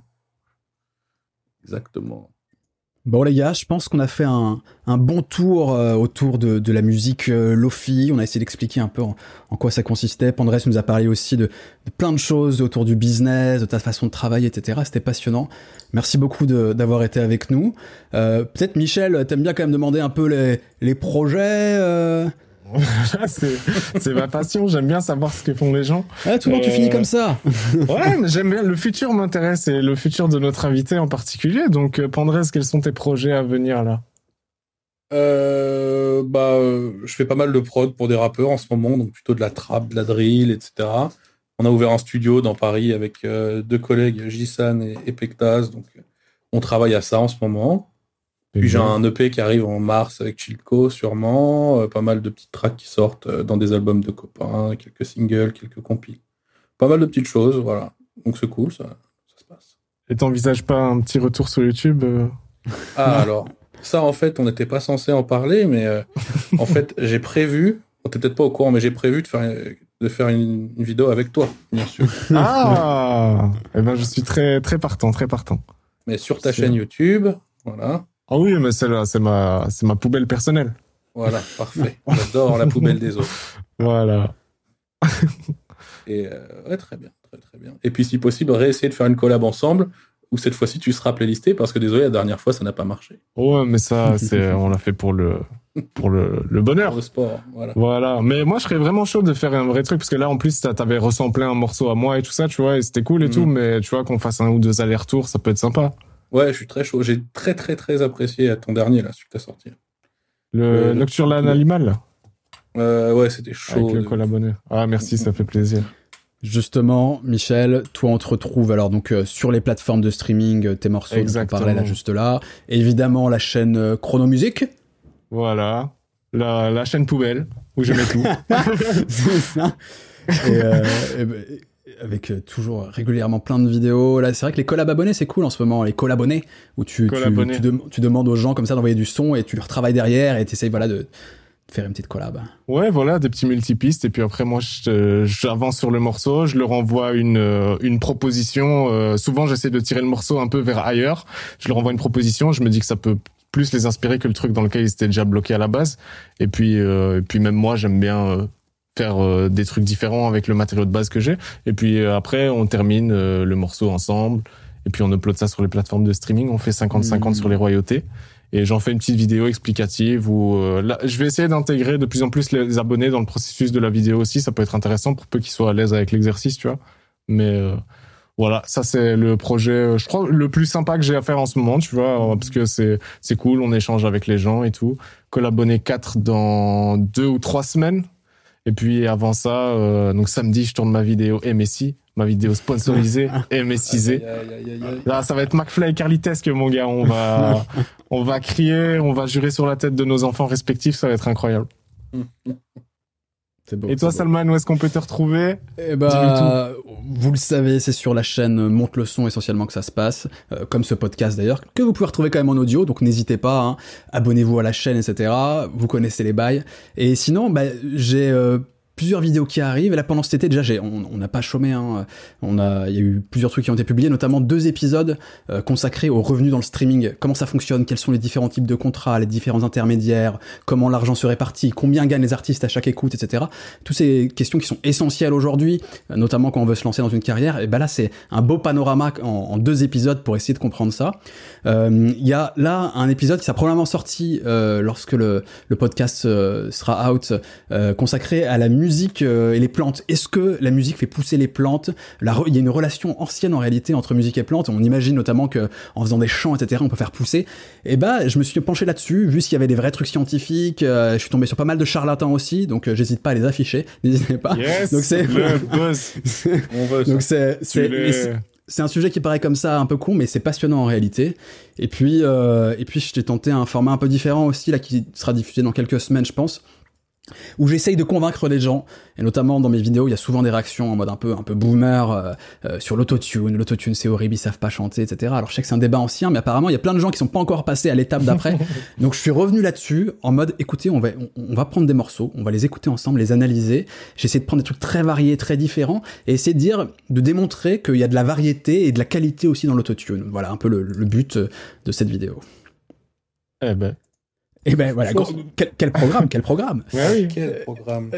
Exactement. Bon les gars, je pense qu'on a fait un, bon tour euh, autour de, la musique euh, Lofi. On a essayé d'expliquer un peu en, quoi ça consistait. Pandrés nous a parlé aussi de, plein de choses autour du business, de ta façon de travailler, etc. C'était passionnant. Merci beaucoup d'avoir été avec nous. Euh, Peut-être Michel, t'aimes bien quand même demander un peu les, les projets. Euh... c'est, ma passion. J'aime bien savoir ce que font les gens. Ah, tout le monde, tu Euh, finis comme ça. Ouais, mais j'aime bien. Le futur m'intéresse et le futur de notre invité en particulier. Donc, euh, Pandrez, quels sont tes projets à venir là? Euh, bah, euh, je fais pas mal de prod pour des rappeurs en ce moment, donc plutôt de la trap, de la drill, etc. On a ouvert un studio dans Paris avec euh, deux collègues, Jisan et, et Pectaz, donc euh, on travaille à ça en ce moment. Puis j'ai un EP qui arrive en mars avec Chilco, sûrement, euh, pas mal de petites tracks qui sortent euh, dans des albums de copains, quelques singles, quelques compiles. Pas mal de petites choses, voilà. Donc c'est cool, ça, ça se passe. Et t'envisages pas un petit retour sur YouTube euh Ah, alors, ça, en fait, on n'était pas censé en parler, mais euh, en fait, j'ai prévu, on t'es peut-être pas au courant, mais j'ai prévu de faire, de faire une, une vidéo avec toi, bien sûr. Ah Eh ben, je suis très, très partant, très partant. Mais sur ta chaîne YouTube, voilà. Ah oui, mais c'est là, c'est ma, c'est ma poubelle personnelle. Voilà, parfait. J'adore la poubelle des autres. Voilà. Et euh, ouais, très bien, très très bien. Et puis, si possible, réessayer de faire une collab ensemble, où cette fois-ci, tu seras playlisté, parce que désolé, la dernière fois, ça n'a pas marché. Ouais, mais ça, c'est, on l'a fait pour le, pour le, le bonheur. Pour le sport, voilà. Voilà. Mais moi, je serais vraiment chaud de faire un vrai truc, parce que là, en plus, t'avais ressemblé un morceau à moi et tout ça, tu vois, et c'était cool et Mhm. tout, mais tu vois, qu'on fasse un ou deux allers-retours, ça peut être sympa. Ouais, je suis très chaud. J'ai très très très apprécié ton dernier, là, celui que t'as sorti. Le Euh, Nocturne Animal, là, Euh, ouais, c'était chaud. avec le de- collabonné. Ah, merci, ça fait plaisir. Justement, Michel, toi on te retrouve alors donc euh, sur les plateformes de streaming, euh, tes morceaux dont parlait là juste là. Évidemment la chaîne euh, Chrono Music. Voilà. La, la chaîne poubelle, où je mets tout. C'est ça. Et, euh, et ben, avec euh, toujours régulièrement plein de vidéos. Là, c'est vrai que les collabs abonnés, c'est cool en ce moment. Les collabs abonnés, où tu, tu, tu, tu demandes aux gens comme ça d'envoyer du son et tu leur travailles derrière et tu essayes voilà, de, faire une petite collab. Ouais, voilà, des petits multipistes. Et puis après, moi, j'avance sur le morceau, je leur envoie une, euh, une proposition. Euh, souvent, j'essaie de tirer le morceau un peu vers ailleurs. Je leur envoie une proposition. Je me dis que ça peut plus les inspirer que le truc dans lequel ils étaient déjà bloqués à la base. Et puis, euh, et puis même moi, j'aime bien euh, faire euh, des trucs différents avec le matériau de base que j'ai. Et puis euh, après, on termine euh, le morceau ensemble. Et puis on upload ça sur les plateformes de streaming. On fait 50-50 Mhm. sur les royautés. Et j'en fais une petite vidéo explicative où euh, là, je vais essayer d'intégrer de plus en plus les abonnés dans le processus de la vidéo aussi. Ça peut être intéressant pour peu qu'ils soient à l'aise avec l'exercice, tu vois. Mais euh, voilà, ça c'est le projet, je crois, le plus sympa que j'ai à faire en ce moment, tu vois, euh, parce que c'est c'est cool, on échange avec les gens et tout. Collabonner 4 dans deux ou trois semaines. Et puis avant ça, euh, donc samedi, je tourne ma vidéo MSI, ma vidéo sponsorisée MSIsée. Là, ça va être McFly et Carlitesque, mon gars. On va, on va crier, on va jurer sur la tête de nos enfants respectifs. Ça va être incroyable. Beau. Et toi, beau. Salman, où est-ce qu'on peut te retrouver Eh bah, vous le savez, c'est sur la chaîne Monte le son essentiellement que ça se passe, euh, comme ce podcast d'ailleurs, que vous pouvez retrouver quand même en audio, donc n'hésitez pas, hein, abonnez-vous à la chaîne, etc. Vous connaissez les bails. Et sinon, bah, j'ai euh, plusieurs vidéos qui arrivent. Et là, pendant cet été, déjà, on n'a pas chômé. Hein. On a, il y a eu plusieurs trucs qui ont été publiés, notamment deux épisodes euh, consacrés aux revenus dans le streaming. Comment ça fonctionne? Quels sont les différents types de contrats, les différents intermédiaires? Comment l'argent se répartit? Combien gagnent les artistes à chaque écoute, etc. Toutes ces questions qui sont essentielles aujourd'hui, euh, notamment quand on veut se lancer dans une carrière. Et ben là, c'est un beau panorama en, deux épisodes pour essayer de comprendre ça. Euh, Il y a là un épisode qui sera probablement sorti euh, lorsque le, le podcast euh, sera out, consacré à la musique euh, et les plantes. Est-ce que la musique fait pousser les plantes? La Il y a une relation ancienne en réalité entre musique et plantes. On imagine notamment que en faisant des chants, etc., on peut faire pousser. Et ben, je me suis penché là-dessus, vu qu'il y avait des vrais trucs scientifiques. euh, je suis tombé sur pas mal de charlatans aussi, donc euh, j'hésite pas à les afficher. N'hésitez pas. Yes. Donc c'est- donc mais c'est- c'est un sujet qui paraît comme ça un peu con, mais c'est passionnant en réalité. Et puis, euh, et puis, je t'ai tenté un format un peu différent aussi, là, qui sera diffusé dans quelques semaines, je pense, où j'essaye de convaincre les gens. Et notamment dans mes vidéos, il y a souvent des réactions en mode un peu, un peu boomer euh, euh, sur l'autotune. L'autotune, c'est horrible, ils savent pas chanter, etc. Alors, je sais que c'est un débat ancien, mais apparemment, il y a plein de gens qui sont pas encore passés à l'étape d'après. Donc, je suis revenu là-dessus en mode, écoutez, on va, on, on va prendre des morceaux, on va les écouter ensemble, les analyser. J'essaie de prendre des trucs très variés, très différents, et essayer de dire, de démontrer qu'il y a de la variété et de la qualité aussi dans l'autotune. Voilà un peu le, le but de cette vidéo. Eh ben. Et ben voilà, quel, quel programme, quel programme. Ouais, oui. Quel programme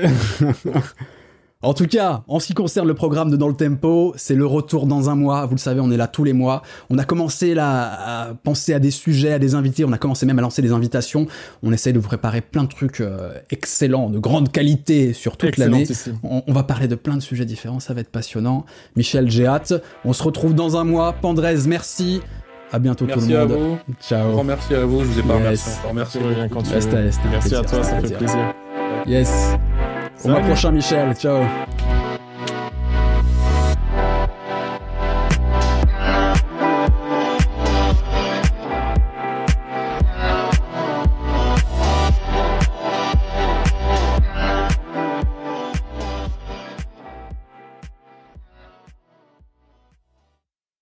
En tout cas, en ce qui concerne le programme de Dans le Tempo, c'est le retour dans un mois. Vous le savez, on est là tous les mois. On a commencé là à penser à des sujets, à des invités. On a commencé même à lancer des invitations. On essaye de vous préparer plein de trucs euh, excellents, de grande qualité sur toute l'année. On, on va parler de plein de sujets différents, ça va être passionnant. Michel, j'ai hâte. On se retrouve dans un mois. Pandrez, merci. À bientôt tout Merci le à monde. vous. Un Ciao. grand merci à vous. Je vous ai pas Yes. remercié. Merci. À- reste un Merci à toi, ça fait plaisir. plaisir. Yes. Au mois prochain, Michel. Ciao.